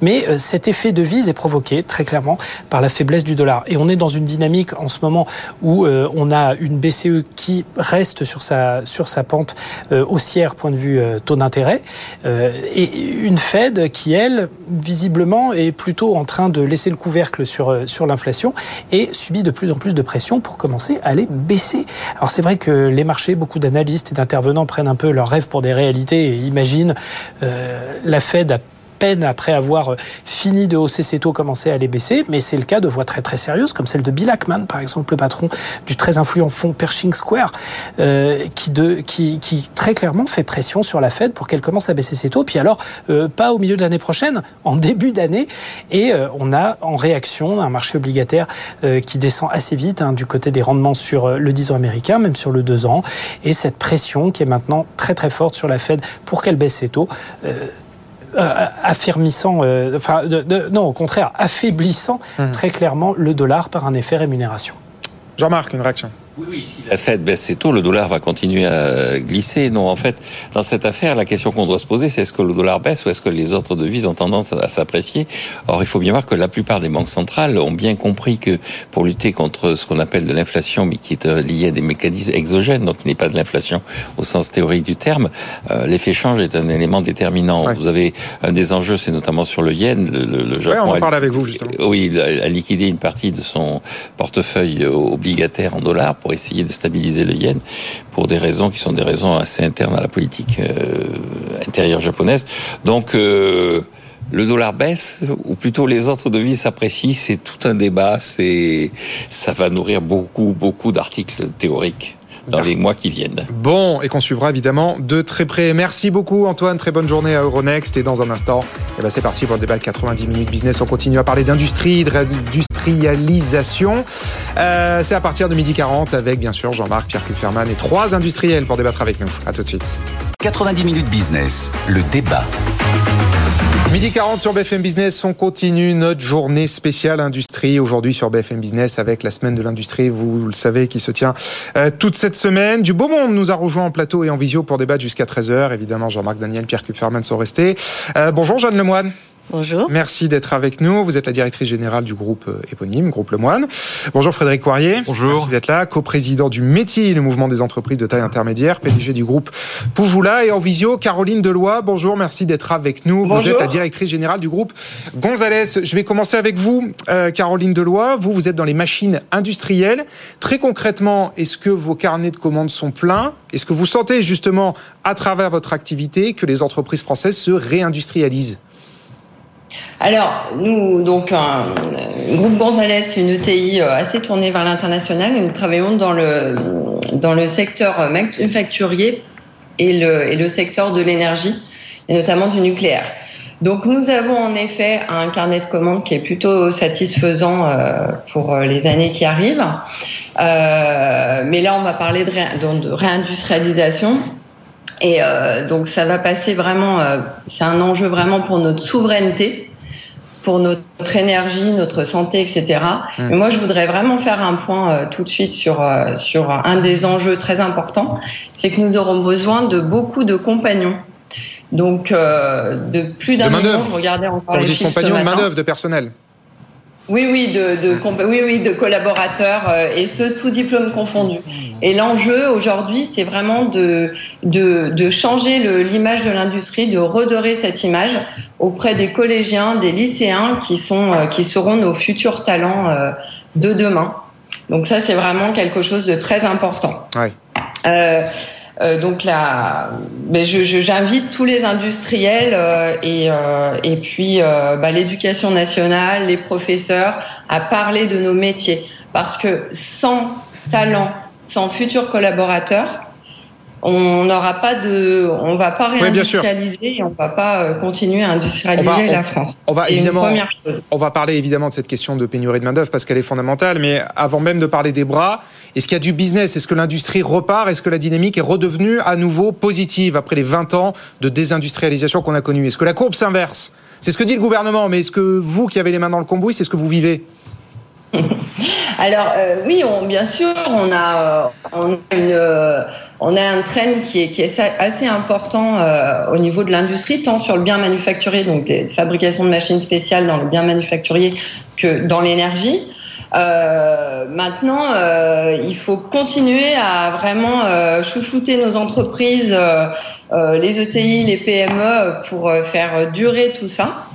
Mais cet effet de est provoquée très clairement par la faiblesse du dollar. Et on est dans une dynamique en ce moment où euh, on a une BCE qui reste sur sa, sur sa pente euh, haussière point de vue euh, taux d'intérêt et une Fed qui, elle, visiblement, est plutôt en train de laisser le couvercle sur, sur l'inflation et subit de plus en plus de pression pour commencer à les baisser. Alors c'est vrai que les marchés, beaucoup d'analystes et d'intervenants prennent un peu leurs rêves pour des réalités et imaginent la Fed à après avoir euh, fini de hausser ses taux, commencer à les baisser. Mais c'est le cas de voix très très sérieuses, comme celle de Bill Ackman, par exemple, le patron du très influent fonds Pershing Square, euh, qui, très clairement fait pression sur la Fed pour qu'elle commence à baisser ses taux. Puis alors, euh, pas au milieu de l'année prochaine, en début d'année. Et on a en réaction un marché obligataire qui descend assez vite hein, du côté des rendements sur le 10 ans américain, même sur le 2 ans. Et cette pression qui est maintenant très très forte sur la Fed pour qu'elle baisse ses taux. Affirmissant, euh, enfin, non, au contraire, affaiblissant mmh. très clairement le dollar par un effet rémunération. Jean-Marc, une réaction oui, oui, si la Fed baisse ses taux, le dollar va continuer à glisser. Non, en fait, dans cette affaire, la question qu'on doit se poser, c'est est-ce que le dollar baisse ou est-ce que les autres devises ont tendance à s'apprécier? Or, il faut bien voir que la plupart des banques centrales ont bien compris que pour lutter contre ce qu'on appelle de l'inflation, mais qui est euh, lié à des mécanismes exogènes, donc qui n'est pas de l'inflation au sens théorique du terme, euh, l'effet change est un élément déterminant. Vous avez un des enjeux, c'est notamment sur le yen. Le, le Japon on en parle avec vous justement. Oui, il a liquidé une partie de son portefeuille obligataire en dollars pour essayer de stabiliser le yen pour des raisons qui sont des raisons assez internes à la politique euh, intérieure japonaise. Donc euh, le dollar baisse, ou plutôt les autres devises s'apprécient, c'est tout un débat, c'est ça va nourrir beaucoup, beaucoup d'articles théoriques dans les mois qui viennent. Bon, et qu'on suivra évidemment de très près. Merci beaucoup Antoine, très bonne journée à Euronext. Et dans un instant, eh ben c'est parti pour le débat de 90 minutes business. On continue à parler d'industrie, d'industrialisation. Euh, c'est à partir de midi 40 avec bien sûr Jean-Marc, Pierre Kupferman et trois industriels pour débattre avec nous. À tout de suite. 90 minutes business, le débat. Midi 40 sur BFM Business, on continue notre journée spéciale industrie aujourd'hui sur BFM Business avec la semaine de l'industrie, vous le savez, qui se tient euh, toute cette semaine. Du beau monde nous a rejoint en plateau et en visio pour débattre jusqu'à 13h. Évidemment, Jean-Marc Daniel, Pierre Kupferman sont restés. Euh, bonjour Jeanne Lemoine. Bonjour. Merci d'être avec nous. Vous êtes la directrice générale du groupe euh, éponyme, Groupe Le Moine. Bonjour Frédéric Poirier. Bonjour. Merci d'être là, coprésident du métier, le mouvement des entreprises de taille intermédiaire, PDG du groupe Poujoula. Et en visio, Caroline Deloy. Bonjour, merci d'être avec nous. Vous êtes la directrice générale du groupe Gonzalez. Je vais commencer avec vous, euh, Caroline Deloy. Vous, vous êtes dans les machines industrielles. Très concrètement, est-ce que vos carnets de commandes sont pleins? Est-ce que vous sentez justement, à travers votre activité, que les entreprises françaises se réindustrialisent? Alors, nous, donc, un, groupe Gonzalez, une ETI euh, assez tournée vers l'international, nous travaillons dans le, dans le secteur manufacturier et le, et le secteur de l'énergie, et notamment du nucléaire. Donc, nous avons en effet un carnet de commandes qui est plutôt satisfaisant euh, pour euh, les années qui arrivent. mais là, on va parler de réindustrialisation. Et donc, ça va passer vraiment, c'est un enjeu vraiment pour notre souveraineté pour notre énergie, notre santé, etc. Mmh. Mais moi, je voudrais vraiment faire un point euh, tout de suite sur, euh, sur un des enjeux très importants, c'est que nous aurons besoin de beaucoup de compagnons. Donc, euh, de plus d'un million, regardez encore les chiffres compagnons, de main-d'œuvre, de personnel. Oui, oui, de, de, oui, oui, de collaborateurs, et ce, tout diplôme confondu. Et l'enjeu aujourd'hui, c'est vraiment de, de, de changer l'image de l'industrie, de redorer cette image auprès des collégiens, des lycéens qui, sont, euh, qui seront nos futurs talents euh, de demain. Donc ça, c'est vraiment quelque chose de très important. Ouais. Euh, donc là, mais j'invite tous les industriels euh, et, euh, et puis bah, l'éducation nationale, les professeurs à parler de nos métiers. Parce que sans talent, sans futurs collaborateurs, on n'aura pas de, on va pas réindustrialiser et on va pas euh, continuer à industrialiser la France. On va évidemment, on va parler évidemment de cette question de pénurie de main d'œuvre parce qu'elle est fondamentale. Mais avant même de parler des bras, est-ce qu'il y a du business? Est-ce que l'industrie repart? Est-ce que la dynamique est redevenue à nouveau positive après les 20 ans de désindustrialisation qu'on a connue? Est-ce que la courbe s'inverse? C'est ce que dit le gouvernement, mais est-ce que vous qui avez les mains dans le cambouis, c'est ce que vous vivez? Alors euh, oui, on, bien sûr, on a, euh, on a, une, euh, on a un trend qui est, assez important au niveau de l'industrie, tant sur le bien manufacturier, donc les fabrications de machines spéciales dans le bien manufacturier, que dans l'énergie. maintenant, il faut continuer à vraiment chouchouter nos entreprises, les ETI, les PME, pour faire durer tout ça.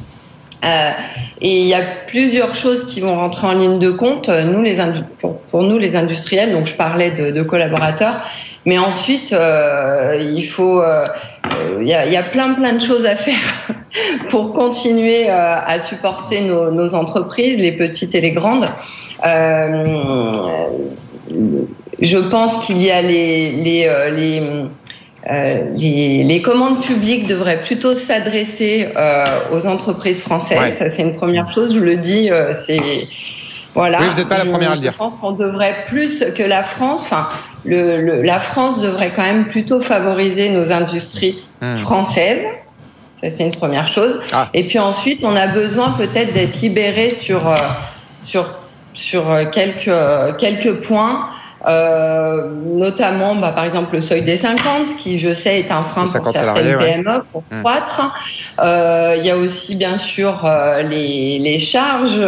Euh, et il y a plusieurs choses qui vont rentrer en ligne de compte. Nous, les pour, pour, nous, les industriels, donc je parlais de, de collaborateurs, mais ensuite, euh, il faut, euh, il y, a, y, a, plein plein de choses à faire pour continuer euh, à supporter nos, nos, entreprises, les petites et les grandes. je pense qu'il y a les, les, les euh, les, les, commandes publiques devraient plutôt s'adresser euh, aux entreprises françaises. Ça, c'est une première chose. Je le dis, euh, c'est voilà. Oui, vous n'êtes pas la première à le dire. Qu'on devrait plus que la France. Enfin, le, le, la France devrait quand même plutôt favoriser nos industries hmm. françaises. Ça, c'est une première chose. Ah. Et puis ensuite, on a besoin peut-être d'être libéré sur sur sur quelques quelques points. Euh, notamment, bah, par exemple, le seuil des 50, qui, je sais, est un frein pour certaines PME pour mmh. croître. Euh, il y a aussi, bien sûr, euh, les, les, charges,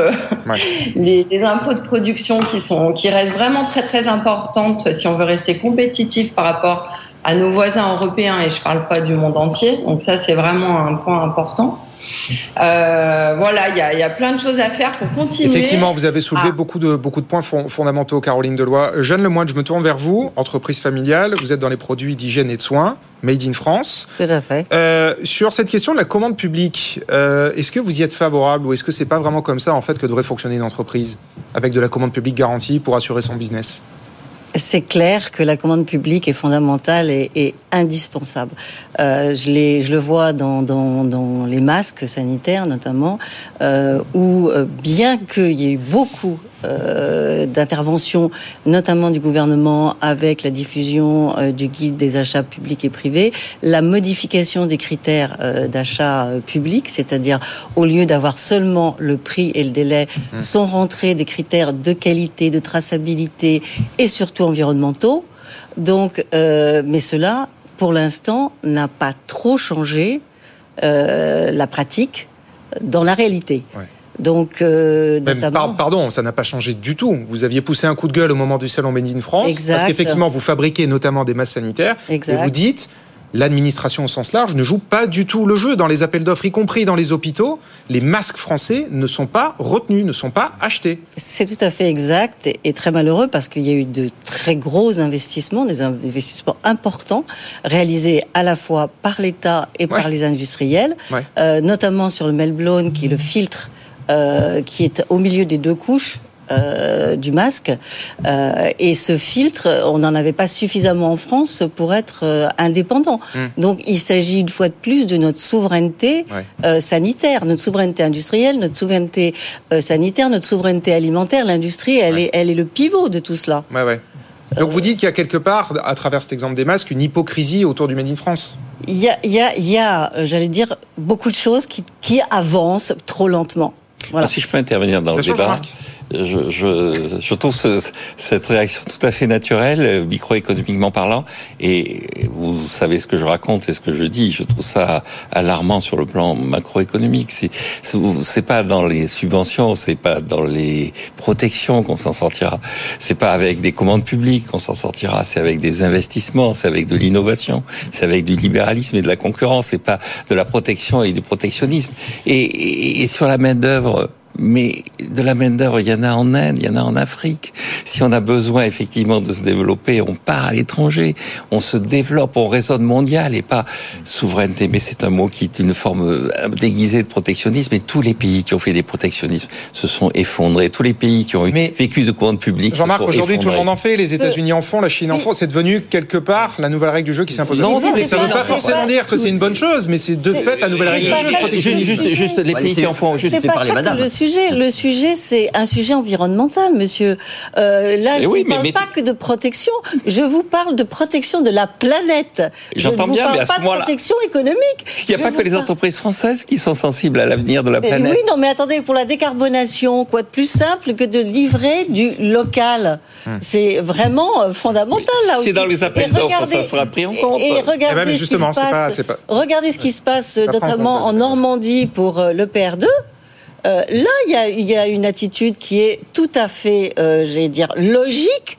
les, les, impôts de production qui, sont, qui restent vraiment très, très importantes si on veut rester compétitif par rapport à nos voisins européens, et je parle pas du monde entier. Donc ça, c'est vraiment un point important. Euh, voilà, il y a, y a, plein de choses à faire pour continuer. Effectivement, vous avez soulevé beaucoup, de, beaucoup de points fondamentaux, Caroline Deloy. Jeanne Lemoine, je me tourne vers vous, entreprise familiale. Vous êtes dans les produits d'hygiène et de soins, made in France. Tout à fait. Euh, sur cette question de la commande publique, euh, est-ce que vous y êtes favorable ou est-ce que c'est pas vraiment comme ça en fait que devrait fonctionner une entreprise avec de la commande publique garantie pour assurer son business? C'est clair que la commande publique est fondamentale et, et indispensable. Euh, je, je le vois dans, dans, dans, les masques sanitaires notamment, euh, où euh, bien qu'il y ait eu beaucoup euh, d'interventions, notamment du gouvernement avec la diffusion euh, du guide des achats publics et privés, la modification des critères euh, d'achat public, c'est-à-dire au lieu d'avoir seulement le prix et le délai, mmh. sont rentrés des critères de qualité, de traçabilité et surtout environnementaux. Donc, mais cela, pour l'instant, n'a pas trop changé la pratique dans la réalité. Ouais. Donc, euh, notamment... par- pardon, ça n'a pas changé du tout. Vous aviez poussé un coup de gueule au moment du salon Made in France, Exact. parce qu'effectivement, vous fabriquez notamment des masques sanitaires, Exact. et vous dites, l'administration au sens large ne joue pas du tout le jeu dans les appels d'offres, y compris dans les hôpitaux. Les masques français ne sont pas retenus, ne sont pas achetés. C'est tout à fait exact et- très malheureux parce qu'il y a eu de très gros investissements, des investissements importants réalisés à la fois par l'État et par les industriels, Ouais. euh, notamment sur le Melblone qui est le filtre euh, qui est au milieu des deux couches. euh, du masque Euh, et ce filtre on n'en avait pas suffisamment en France pour être indépendant Mm. donc il s'agit une fois de plus de notre souveraineté Ouais. sanitaire, notre souveraineté industrielle, notre souveraineté sanitaire, notre souveraineté alimentaire. L'industrie, elle, est, elle est le pivot de tout cela. Ouais, ouais. Donc vous dites qu'il y a quelque part, à travers cet exemple des masques, une hypocrisie autour du Made in France. Il y a, y a, y a j'allais dire, beaucoup de choses qui, qui avancent trop lentement. Voilà. Si je peux intervenir dans Bien le sûr, débat. Je, je, je trouve ce- cette réaction tout à fait naturelle, microéconomiquement parlant, et vous savez ce que je raconte et ce que je dis. Je trouve ça alarmant sur le plan macroéconomique. C'est- c'est pas dans les subventions, c'est pas dans les protections qu'on s'en sortira. C'est pas avec des commandes publiques qu'on s'en sortira. C'est avec des investissements, c'est avec de l'innovation, c'est avec du libéralisme et de la concurrence. C'est pas de la protection et du protectionnisme. Et, et, et sur la main d'œuvre. Mais de la main d'œuvre, il y en a en Inde, il y en a en Afrique. Si on a besoin effectivement de se développer, on part à l'étranger, on se développe, on raisonne mondial et pas souveraineté. Mais c'est un mot qui est une forme euh, déguisée de protectionnisme. Et tous les pays qui ont fait des protectionnismes se sont effondrés. Tous les pays qui ont eu, vécu de commandes publiques. Jean-Marc, aujourd'hui tout le monde en fait, les États-Unis en font, la Chine en font. C'est devenu quelque part la nouvelle règle du jeu qui s'impose. à Non, non, mais ça ne veut pas- forcément pas- dire que c'est une bonne chose, mais c'est de fait la nouvelle règle du jeu. Juste, juste les pays qui en font. Juste, C'est que le sujet. Le sujet, c'est un sujet environnemental, monsieur. Euh, là, Eh je oui, ne mais- parle mais- pas que de protection. Je vous parle de protection de la planète. Je J'entends bien, parle mais à ce pas de protection économique. Il n'y a Je pas que les parle- entreprises françaises qui sont sensibles à l'avenir de la Mais planète. oui, non, mais attendez, pour la décarbonation, quoi de plus simple que de livrer du local? C'est vraiment euh, fondamental là aussi. C'est dans les appels d'offres, regardez- ça sera pris en compte. Et, et Eh ben, regardez mais ce qui se pas- pas- Regardez ce qui se passe euh, notamment en Normandie pour euh, le PR2. Euh, là, il y a, il y a une attitude qui est tout à fait, euh, j'allais dire, logique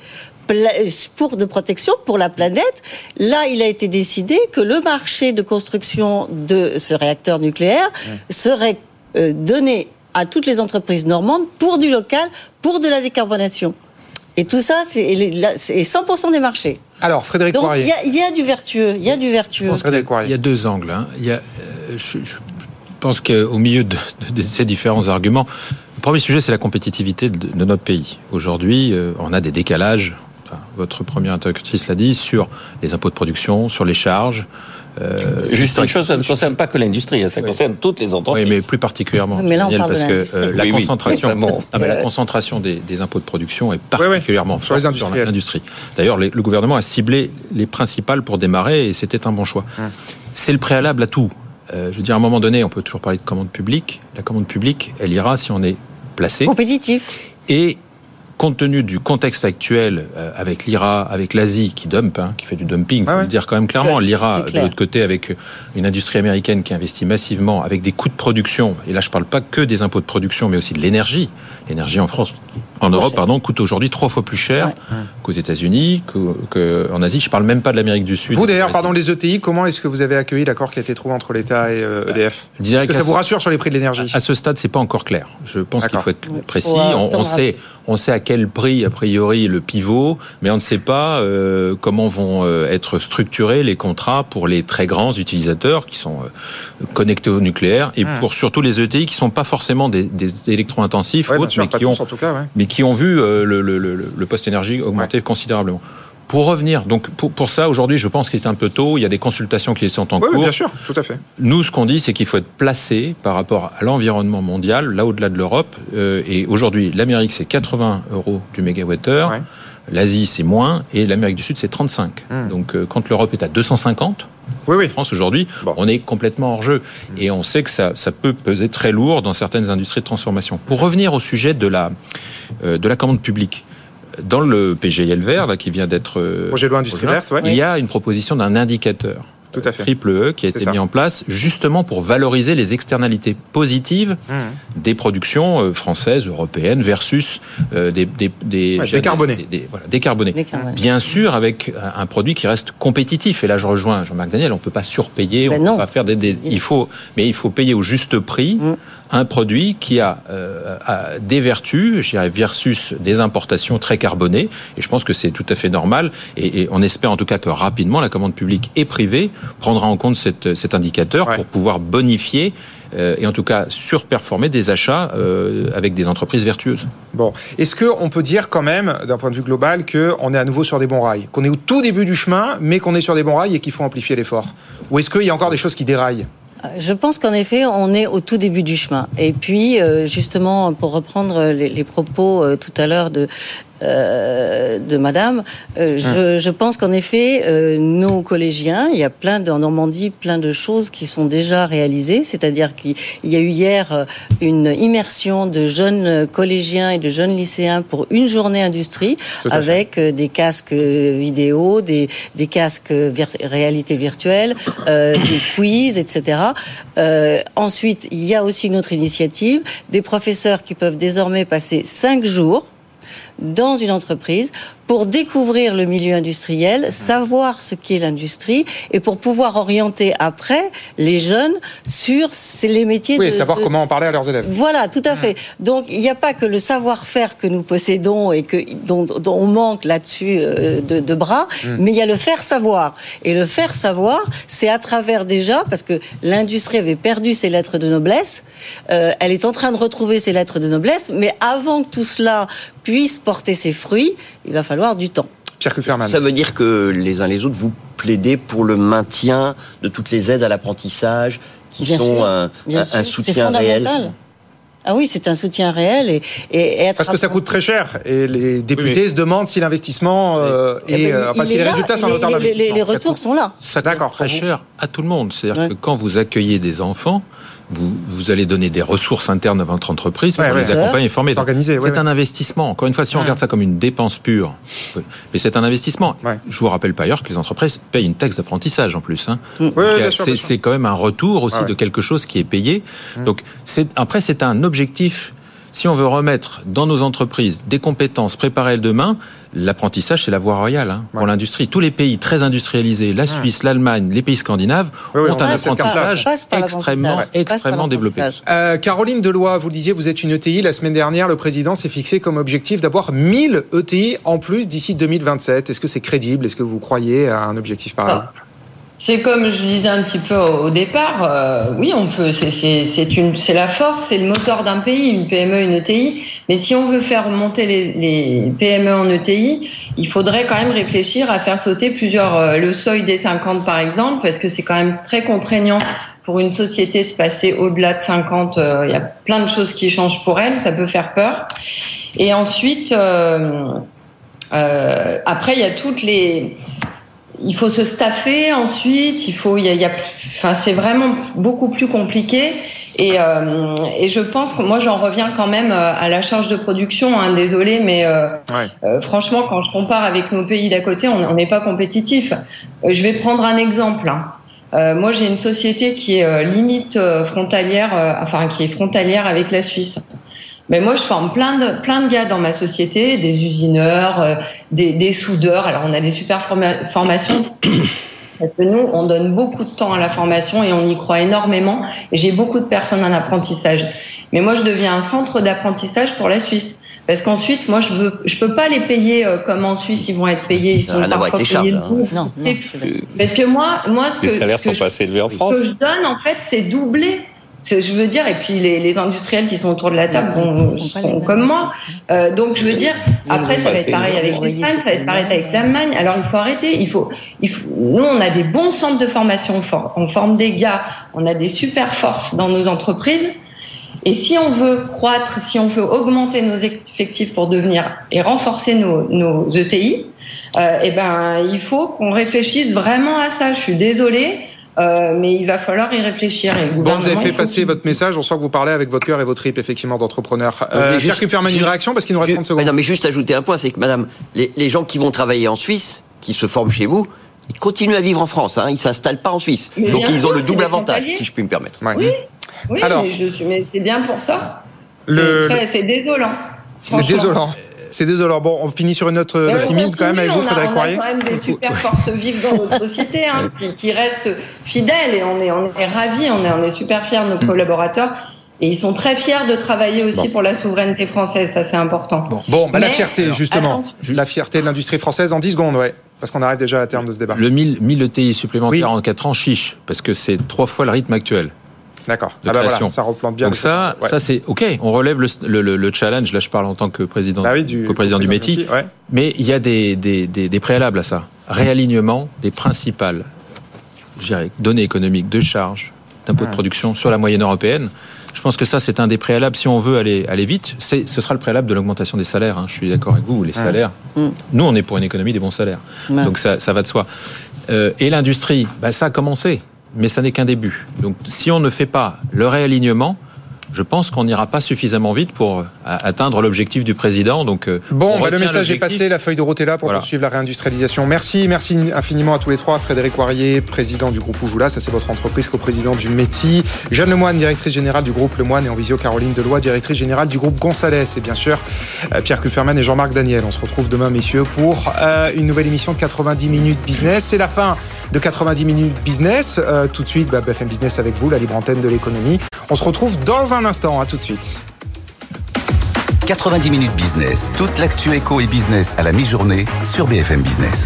pour de protection pour la planète. Là, il a été décidé que le marché de construction de ce réacteur nucléaire serait euh, donné à toutes les entreprises normandes pour du local, pour de la décarbonation. Et tout ça, c'est là, c'est 100% des marchés. Alors, Frédéric Donc, Poirier. il y, a- il y a du vertueux. Il y a du vertueux. Il y a deux angles. hein. Il y a, euh, je, je pense qu'au milieu de, de ces différents arguments, le premier sujet, c'est la compétitivité de, de notre pays. Aujourd'hui, euh, on a des décalages. Enfin, votre première interlocutrice l'a dit sur les impôts de production, sur les charges. euh, Juste une chose, ça ne concerne pas que l'industrie, hein, ça concerne toutes les entreprises. oui, mais plus particulièrement, Mais là, on Daniel, parle de parce que euh, la Oui, concentration, Enfin, bon. Mais la concentration des, des impôts de production est particulièrement sur les forte sur l'industrie. D'ailleurs, le gouvernement a ciblé les principales pour démarrer et c'était un bon choix. C'est le préalable à tout. Euh, je veux dire, à un moment donné, on peut toujours parler de commande publique. La commande publique, elle ira si on est placé. Compétitif. Et compte tenu du contexte actuel euh, avec l'IRA, avec l'Asie qui dump, hein, qui fait du dumping, faut le dire quand même clairement, l'IRA de l'autre côté avec une industrie américaine qui investit massivement, avec des coûts de production, et là je parle pas que des impôts de production, mais aussi de l'énergie. L'énergie en France, en Europe, pardon, coûte aujourd'hui trois fois plus cher qu'aux États-Unis, que- qu'en Asie. Je parle même pas de l'Amérique du Sud. Vous d'ailleurs, pardon, les ETI, comment est-ce que vous avez accueilli l'accord qui a été trouvé entre l'État et euh, EDF Je dirais Est-ce que ça vous rassure sur les prix de l'énergie À ce stade, c'est pas encore clair. Je pense qu'il faut être précis. On, sait, on sait à quel prix, a priori, le pivot, mais on ne sait pas euh, comment vont euh, être structurés les contrats pour les très grands utilisateurs qui sont euh, connectés au nucléaire et Hmm. pour surtout les ETI qui sont pas forcément des, des électro-intensifs Ouais, mais qui ont tous, en tout cas, ouais. mais qui ont vu euh, le, le, le, le poste énergie augmenter considérablement. Pour revenir, donc pour, pour ça, aujourd'hui, je pense que c'est un peu tôt. Il y a des consultations qui sont en Oui, oui, cours. bien sûr, tout à fait. Nous, ce qu'on dit, c'est qu'il faut être placé par rapport à l'environnement mondial, là au-delà de l'Europe. Euh, et aujourd'hui, l'Amérique, c'est 80 euros du mégawattheure. L'Asie, c'est moins. Et l'Amérique du Sud, c'est 35. Donc, euh, quand l'Europe est à 250, oui, France aujourd'hui, on est complètement hors jeu. Et on sait que ça, ça peut peser très lourd dans certaines industries de transformation. Pour revenir au sujet de la, euh, de la commande publique, dans le PGIL vert, là, qui vient d'être... euh, Projet de loi industrie projet, verte, ouais. Il y a une proposition d'un indicateur. Tout à fait. triple E qui a été ça. mis en place justement pour valoriser les externalités positives Mmh. des productions euh, françaises, européennes versus euh, des, des, des, Ouais, décarbonées. des- des- voilà, décarbonées. Décarbonées. Bien sûr, avec un produit qui reste compétitif. Et là, je rejoins Jean-Marc Daniel. On peut pas surpayer. Ben on non. peut pas faire des, des- Il faut, mais il faut payer au juste prix Mm. Un produit qui a, euh, a des vertus, je dirais, versus des importations très carbonées. Et je pense que c'est tout à fait normal. Et, et on espère en tout cas que rapidement, la commande publique et privée prendra en compte cette- cet indicateur pour pouvoir bonifier euh, et en tout cas surperformer des achats euh, avec des entreprises vertueuses. Bon, est-ce qu'on peut dire quand même, d'un point de vue global, qu'on est à nouveau sur des bons rails? Qu'on est au tout début du chemin, mais qu'on est sur des bons rails et qu'il faut amplifier l'effort? Ou est-ce qu'il y a encore des choses qui déraillent? Je pense qu'en effet, on est au tout début du chemin. Et puis, euh, justement, pour reprendre les, les propos euh, tout à l'heure de euh, de Madame, euh, je, je pense qu'en effet, euh, nos collégiens, il y a plein de, en Normandie, plein de choses qui sont déjà réalisées. C'est-à-dire qu'il y a eu hier euh, une immersion de jeunes collégiens et de jeunes lycéens pour une journée industrie fait. avec euh, des casques vidéo, des, des casques vir- réalité virtuelle, euh, des quiz, etc. Euh, ensuite, il y a aussi une autre initiative, des professeurs qui peuvent désormais passer cinq jours dans une entreprise pour découvrir le milieu industriel, savoir ce qu'est l'industrie et pour pouvoir orienter après les jeunes sur les métiers Oui, de, savoir de- comment en parler à leurs élèves. voilà, tout à fait. Donc, il n'y a pas que le savoir-faire que nous possédons et que dont, dont on manque là-dessus euh, de, de bras, Mm. mais il y a le faire savoir. Et le faire savoir, c'est à travers déjà, parce que l'industrie avait perdu ses lettres de noblesse, euh, elle est en train de retrouver ses lettres de noblesse, mais avant que tout cela puisse porter ses fruits, il va falloir du temps. Pierre Kupferman. Ça veut dire que les uns les autres, vous plaidez pour le maintien de toutes les aides à l'apprentissage qui Bien sont sûr, un, bien un- soutien réel. Ah oui, c'est un soutien réel et, et, et être Parce que ça coûte très cher et les députés se demandent si l'investissement euh, Eh est, ben, euh, enfin si est les là. résultats sont Les- hauteur les- d'investissement. les- retours coûte- sont là. Ça coûte très cher à tout le monde. C'est-à-dire que quand vous accueillez des enfants, vous, vous allez donner des ressources internes à votre entreprise pour Ouais, les ouais. accompagner et former. C'est Donc, organisé, C'est ouais, un investissement. Encore une fois, si on Ouais. regarde ça comme une dépense pure, mais c'est un investissement. Je vous rappelle par ailleurs que les entreprises payent une taxe d'apprentissage en plus. hein. Sûr, c'est quand même un retour aussi Ouais, ouais. de quelque chose qui est payé. Mm. Donc c'est- après, c'est un objectif. Si on veut remettre dans nos entreprises des compétences préparées demain, l'apprentissage, c'est la voie royale hein, pour l'industrie. Tous les pays très industrialisés, la Suisse, l'Allemagne, les pays scandinaves, Oui, oui, ont on un apprentissage extrêmement, extrêmement développé. Euh, Caroline Deloy, vous le disiez, vous êtes une ETI. La semaine dernière, le président s'est fixé comme objectif d'avoir 1000 ETI en plus d'ici 2027. Est-ce que c'est crédible? Est-ce que vous croyez à un objectif pareil? C'est comme je disais un petit peu au départ, euh, oui, on peut. c'est- la force, c'est le moteur d'un pays, une PME, une ETI. Mais si on veut faire monter les, PME en ETI, il faudrait quand même réfléchir à faire sauter plusieurs euh, le seuil des 50 par exemple, parce que c'est quand même très contraignant pour une société de passer au-delà de 50. euh, Il y a plein de choses qui changent pour elle, ça peut faire peur. Et ensuite. après, il y a toutes les. Il faut se staffer ensuite. Il faut. Il y a. il y a- enfin, c'est vraiment beaucoup plus compliqué. Et, euh, et je pense que moi, j'en reviens quand même euh, à la charge de production. Hein, désolé, mais euh, euh, franchement, quand je compare avec nos pays d'à côté, on n'est pas compétitif. Euh, je vais prendre un exemple. hein. Euh, moi, j'ai une société qui est euh, limite euh, frontalière, enfin qui est frontalière avec la Suisse. Mais moi, je forme plein de, plein de gars dans ma société, des usineurs, euh, des, des soudeurs. Alors, on a des super forma- formations. Parce que nous, on donne beaucoup de temps à la formation et on y croit énormément. Et j'ai beaucoup de personnes en apprentissage. Mais moi, je deviens un centre d'apprentissage pour la Suisse. Parce qu'ensuite, moi, je veux, je peux pas les payer euh, comme en Suisse, ils vont être payés. Ils Ça sont rien à voir avec les charges, hein. Non, C'est- Parce que moi, moi, ce Les que, salaires sont je- pas assez élevés en ce France. que je donne, en fait, c'est doublé. Je veux dire, et puis les, les industriels qui sont autour de la table vont- sont comme moi. Euh, donc, je veux dire, après, ça va être pareil avec l'Espagne, ça va être pareil avec l'Allemagne. Alors, il faut arrêter. Il faut, il faut, nous, on a des bons centres de formation. On forme, on forme des gars. On a des super forces dans nos entreprises. Et si on veut croître, si on veut augmenter nos effectifs pour devenir et renforcer nos, nos ETI, euh, eh ben, il faut qu'on réfléchisse vraiment à ça. Je suis désolée, euh, mais il va falloir y réfléchir. Et Bon, vous avez fait passer votre message. On sent que vous parlez avec votre cœur et votre trip, effectivement, d'entrepreneur. Euh, juste- Pierre Kupferman, une réaction parce qu'il nous reste 30 secondes. Mais non, mais juste ajouter un point, c'est que madame, les, les gens qui vont travailler en Suisse, qui se forment chez vous, ils continuent à vivre en France. Hein, ils s'installent pas en Suisse. Mais Donc ils ont le double avantage, si je puis me permettre. Oui, oui Alors- mais, c'est bien pour ça. Le- C'est désolant. C'est désolant. C'est désolant. Bon, on finit sur une note euh, optimiste quand même avec vous, Frédéric on a quand même des super forces vives dans notre société, hein, qui, qui restent fidèles et on est, on est ravis, on est, on est super fiers de nos collaborateurs. Et ils sont très fiers de travailler aussi pour la souveraineté française, ça c'est important. Bon, bah, la fierté, justement. La fierté de l'industrie française en 10 secondes, ouais. Parce qu'on arrive déjà à la terme de ce débat. Le 1000, 1000 ETI supplémentaires en 4 ans chiche, parce que c'est trois fois le rythme actuel. D'accord. de Ah bah création. voilà, ça replante bien Donc ça. Ouais. ça c'est ok. On relève le, le- le- le challenge. Là, je parle en tant que président, Bah oui, du- président du ouais. Mais il y a des, des, des- des préalables à ça. Réalignement des principales données économiques de charges, d'impôts de production sur la moyenne européenne. Je pense que ça, c'est un des préalables. Si on veut aller, aller vite, c'est, ce sera le préalable de l'augmentation des salaires. hein. Je suis d'accord avec vous, les salaires. Mm. Nous, on est pour une économie des bons salaires. Ouais. Donc ça, ça va de soi. Euh, et l'industrie, bah, ça a commencé, mais ça n'est qu'un début. Donc si on ne fait pas le réalignement, je pense qu'on n'ira pas suffisamment vite pour euh, atteindre l'objectif du président. Donc euh, Bon, on bah, le message est passé, la feuille de route est là pour Voilà. poursuivre la réindustrialisation. Merci, merci infiniment à tous les trois. Frédéric Poirier, président du groupe Oujoula, ça c'est votre entreprise, co-président du METI. Jeanne Lemoine, directrice générale du groupe Lemoine et en visio Caroline Deloy, directrice générale du groupe Gonzalez. Et bien sûr, euh, Pierre Kufferman et Jean-Marc Daniel. On se retrouve demain, messieurs, pour une nouvelle émission de 90 minutes business. C'est la fin de 90 minutes business. Euh, tout de suite, bah, BFM Business avec vous, la libre antenne de l'économie. On se retrouve dans un instant. À tout de suite. 90 minutes business, toute l'actu éco et business à la mi-journée sur BFM Business.